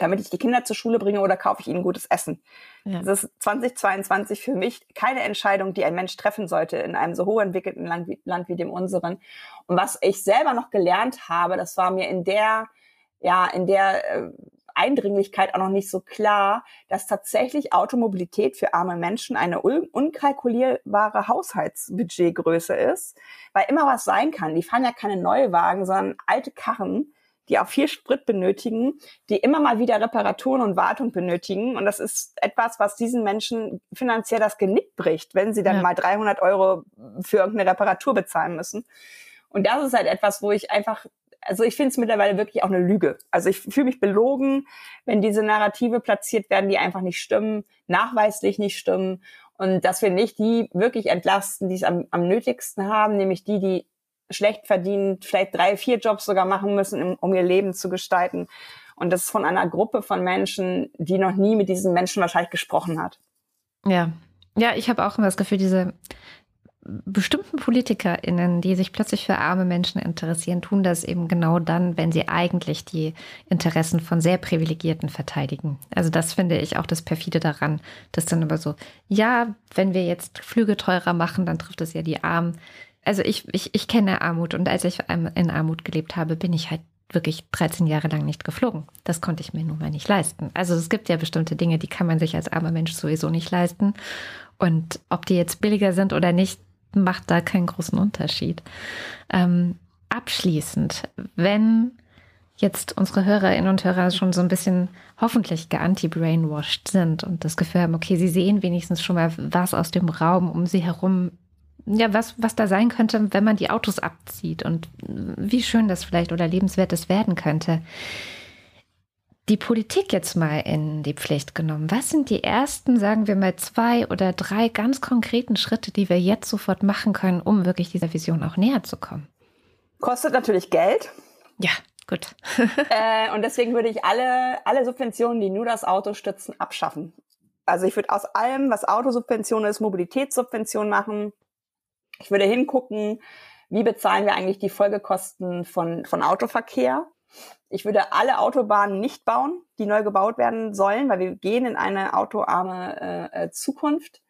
damit ich die Kinder zur Schule bringe oder kaufe ich ihnen gutes Essen. Ja. Das ist 2022 für mich keine Entscheidung, die ein Mensch treffen sollte in einem so hochentwickelten Land wie, Land wie dem unseren. Und was ich selber noch gelernt habe, das war mir in der, ja, in der äh, Eindringlichkeit auch noch nicht so klar, dass tatsächlich Automobilität für arme Menschen eine un unkalkulierbare Haushaltsbudgetgröße ist, weil immer was sein kann. Die fahren ja keine Neuwagen, sondern alte Karren die auch viel Sprit benötigen, die immer mal wieder Reparaturen und Wartung benötigen. Und das ist etwas, was diesen Menschen finanziell das Genick bricht, wenn sie dann ja. mal 300 Euro für irgendeine Reparatur bezahlen müssen. Und das ist halt etwas, wo ich einfach also ich finde es mittlerweile wirklich auch eine Lüge. Also ich fühle mich belogen, wenn diese Narrative platziert werden, die einfach nicht stimmen, nachweislich nicht stimmen und dass wir nicht die wirklich entlasten, die es am, am nötigsten haben, nämlich die, die schlecht verdient, vielleicht drei, vier Jobs sogar machen müssen, um ihr Leben zu gestalten. Und das ist von einer Gruppe von Menschen, die noch nie mit diesen Menschen wahrscheinlich gesprochen hat. Ja, ja, ich habe auch immer das Gefühl, diese bestimmten PolitikerInnen, die sich plötzlich für arme Menschen interessieren, tun das eben genau dann, wenn sie eigentlich die Interessen von sehr Privilegierten verteidigen. Also das finde ich auch das perfide daran, dass dann immer so, ja, wenn wir jetzt Flüge teurer machen, dann trifft es ja die Armen also ich, ich, ich kenne Armut und als ich in Armut gelebt habe, bin ich halt wirklich 13 Jahre lang nicht geflogen. Das konnte ich mir nun mal nicht leisten. Also es gibt ja bestimmte Dinge, die kann man sich als armer Mensch sowieso nicht leisten. Und ob die jetzt billiger sind oder nicht, macht da keinen großen Unterschied. Ähm, abschließend, wenn jetzt unsere Hörerinnen und Hörer schon so ein bisschen hoffentlich geanti-brainwashed sind und das Gefühl haben, okay, sie sehen wenigstens schon mal was aus dem Raum um sie herum ja, was, was da sein könnte, wenn man die Autos abzieht und wie schön das vielleicht oder lebenswert das werden könnte. Die Politik jetzt mal in die Pflicht genommen. Was sind die ersten, sagen wir mal, zwei oder drei ganz konkreten Schritte, die wir jetzt sofort machen können, um wirklich dieser Vision auch näher zu kommen? Kostet natürlich Geld. Ja, gut. äh, und deswegen würde ich alle, alle Subventionen, die nur das Auto stützen, abschaffen. Also ich würde aus allem, was Autosubvention ist, Mobilitätssubvention machen. Ich würde hingucken, wie bezahlen wir eigentlich die Folgekosten von, von Autoverkehr. Ich würde alle Autobahnen nicht bauen, die neu gebaut werden sollen, weil wir gehen in eine autoarme äh, äh Zukunft.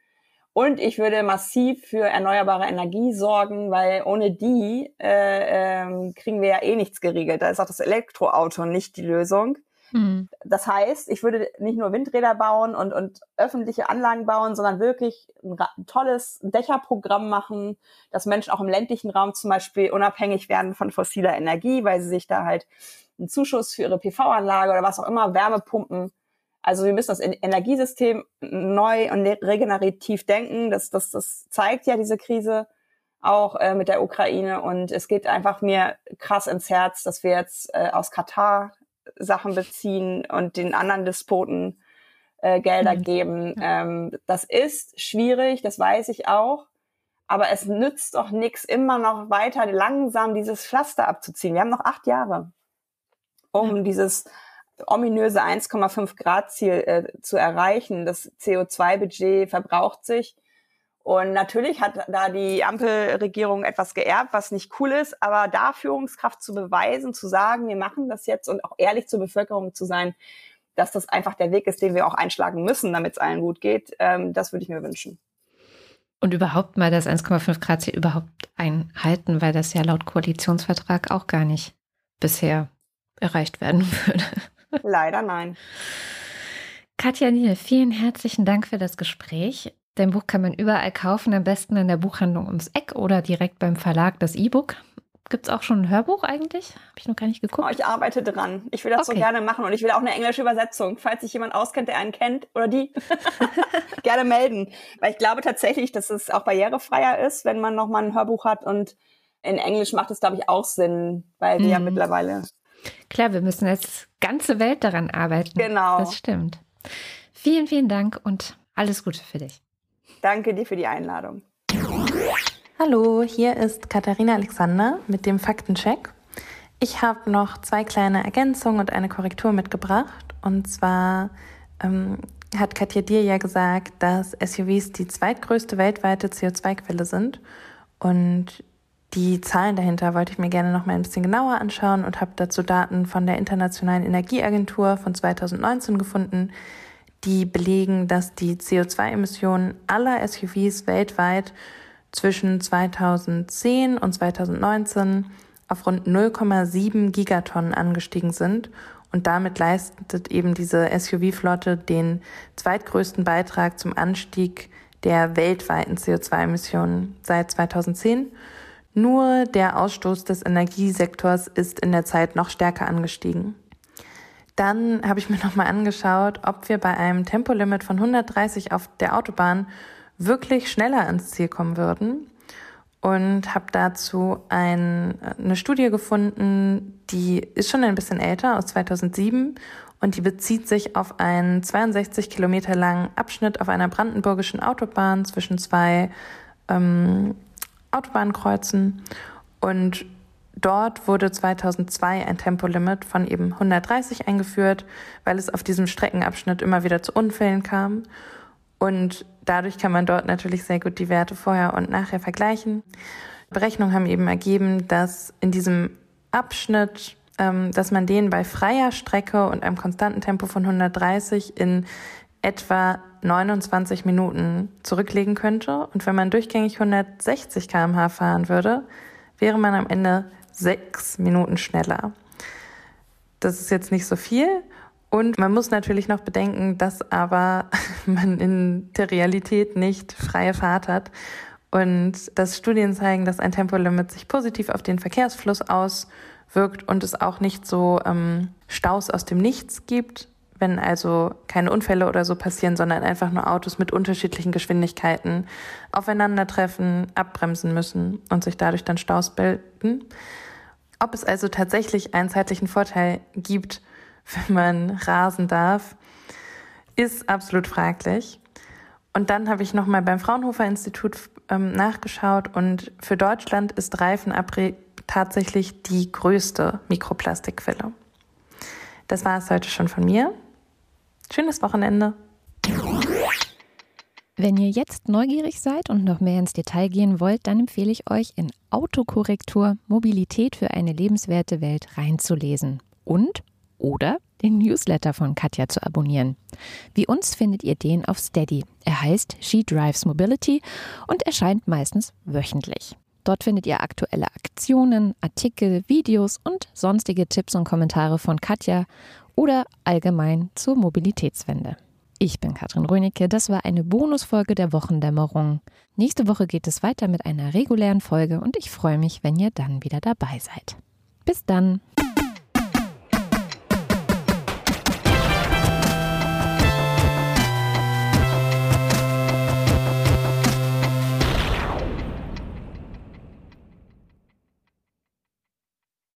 Und ich würde massiv für erneuerbare Energie sorgen, weil ohne die äh, äh, kriegen wir ja eh nichts geregelt. Da ist auch das Elektroauto nicht die Lösung. Mhm. Das heißt, ich würde nicht nur Windräder bauen und, und öffentliche Anlagen bauen, sondern wirklich ein, ein tolles Dächerprogramm machen, dass Menschen auch im ländlichen Raum zum Beispiel unabhängig werden von fossiler Energie, weil sie sich da halt einen Zuschuss für ihre PV-Anlage oder was auch immer, Wärmepumpen Also wir müssen das Energiesystem neu und regenerativ denken. Das, das, das zeigt ja diese Krise auch äh, mit der Ukraine. Und es geht einfach mir krass ins Herz, dass wir jetzt äh, aus Katar Sachen beziehen und den anderen Despoten äh, Gelder mhm. geben. Ähm, das ist schwierig, das weiß ich auch. Aber es nützt doch nichts, immer noch weiter langsam dieses Pflaster abzuziehen. Wir haben noch acht Jahre, um ja. dieses ominöse 1,5 Grad Ziel äh, zu erreichen. Das CO2-Budget verbraucht sich. Und natürlich hat da die Ampelregierung etwas geerbt, was nicht cool ist, aber da Führungskraft zu beweisen, zu sagen, wir machen das jetzt und auch ehrlich zur Bevölkerung zu sein, dass das einfach der Weg ist, den wir auch einschlagen müssen, damit es allen gut geht, ähm, das würde ich mir wünschen. Und überhaupt mal das 1,5 Grad Ziel überhaupt einhalten, weil das ja laut Koalitionsvertrag auch gar nicht bisher erreicht werden würde. Leider nein. Katja Niel, vielen herzlichen Dank für das Gespräch. Dein Buch kann man überall kaufen, am besten in der Buchhandlung ums Eck oder direkt beim Verlag das E-Book. Gibt es auch schon ein Hörbuch eigentlich? Habe ich noch gar nicht geguckt. Oh, ich arbeite dran. Ich will das okay. so gerne machen und ich will auch eine englische Übersetzung. Falls sich jemand auskennt, der einen kennt oder die, gerne melden. Weil ich glaube tatsächlich, dass es auch barrierefreier ist, wenn man nochmal ein Hörbuch hat und in Englisch macht es, glaube ich, auch Sinn, weil wir mhm. ja mittlerweile. Klar, wir müssen als ganze Welt daran arbeiten. Genau. Das stimmt. Vielen, vielen Dank und alles Gute für dich. Danke dir für die Einladung. Hallo, hier ist Katharina Alexander mit dem Faktencheck. Ich habe noch zwei kleine Ergänzungen und eine Korrektur mitgebracht. Und zwar ähm, hat Katja dir ja gesagt, dass SUVs die zweitgrößte weltweite CO2-Quelle sind. Und die Zahlen dahinter wollte ich mir gerne noch mal ein bisschen genauer anschauen und habe dazu Daten von der Internationalen Energieagentur von 2019 gefunden, die belegen, dass die CO2-Emissionen aller SUVs weltweit zwischen 2010 und 2019 auf rund 0,7 Gigatonnen angestiegen sind. Und damit leistet eben diese SUV-Flotte den zweitgrößten Beitrag zum Anstieg der weltweiten CO2-Emissionen seit 2010. Nur der Ausstoß des Energiesektors ist in der Zeit noch stärker angestiegen. Dann habe ich mir nochmal angeschaut, ob wir bei einem Tempolimit von 130 auf der Autobahn wirklich schneller ans Ziel kommen würden. Und habe dazu ein, eine Studie gefunden, die ist schon ein bisschen älter, aus 2007. Und die bezieht sich auf einen 62 Kilometer langen Abschnitt auf einer brandenburgischen Autobahn zwischen zwei ähm, Autobahnkreuzen. Und Dort wurde 2002 ein Tempolimit von eben 130 eingeführt, weil es auf diesem Streckenabschnitt immer wieder zu Unfällen kam. Und dadurch kann man dort natürlich sehr gut die Werte vorher und nachher vergleichen. Berechnungen haben eben ergeben, dass in diesem Abschnitt, ähm, dass man den bei freier Strecke und einem konstanten Tempo von 130 in etwa 29 Minuten zurücklegen könnte. Und wenn man durchgängig 160 kmh fahren würde, wäre man am Ende sechs Minuten schneller. Das ist jetzt nicht so viel. Und man muss natürlich noch bedenken, dass aber man in der Realität nicht freie Fahrt hat und dass Studien zeigen, dass ein Tempolimit sich positiv auf den Verkehrsfluss auswirkt und es auch nicht so ähm, Staus aus dem Nichts gibt, wenn also keine Unfälle oder so passieren, sondern einfach nur Autos mit unterschiedlichen Geschwindigkeiten aufeinandertreffen, abbremsen müssen und sich dadurch dann Staus bilden. Ob es also tatsächlich einen zeitlichen Vorteil gibt, wenn man rasen darf, ist absolut fraglich. Und dann habe ich nochmal beim Fraunhofer Institut ähm, nachgeschaut und für Deutschland ist Reifenabrieb tatsächlich die größte Mikroplastikquelle. Das war es heute schon von mir. Schönes Wochenende. Wenn ihr jetzt neugierig seid und noch mehr ins Detail gehen wollt, dann empfehle ich euch in Autokorrektur Mobilität für eine lebenswerte Welt reinzulesen und oder den Newsletter von Katja zu abonnieren. Wie uns findet ihr den auf Steady. Er heißt She Drives Mobility und erscheint meistens wöchentlich. Dort findet ihr aktuelle Aktionen, Artikel, Videos und sonstige Tipps und Kommentare von Katja oder allgemein zur Mobilitätswende. Ich bin Katrin Rönecke, das war eine Bonusfolge der Wochendämmerung. Nächste Woche geht es weiter mit einer regulären Folge und ich freue mich, wenn ihr dann wieder dabei seid. Bis dann!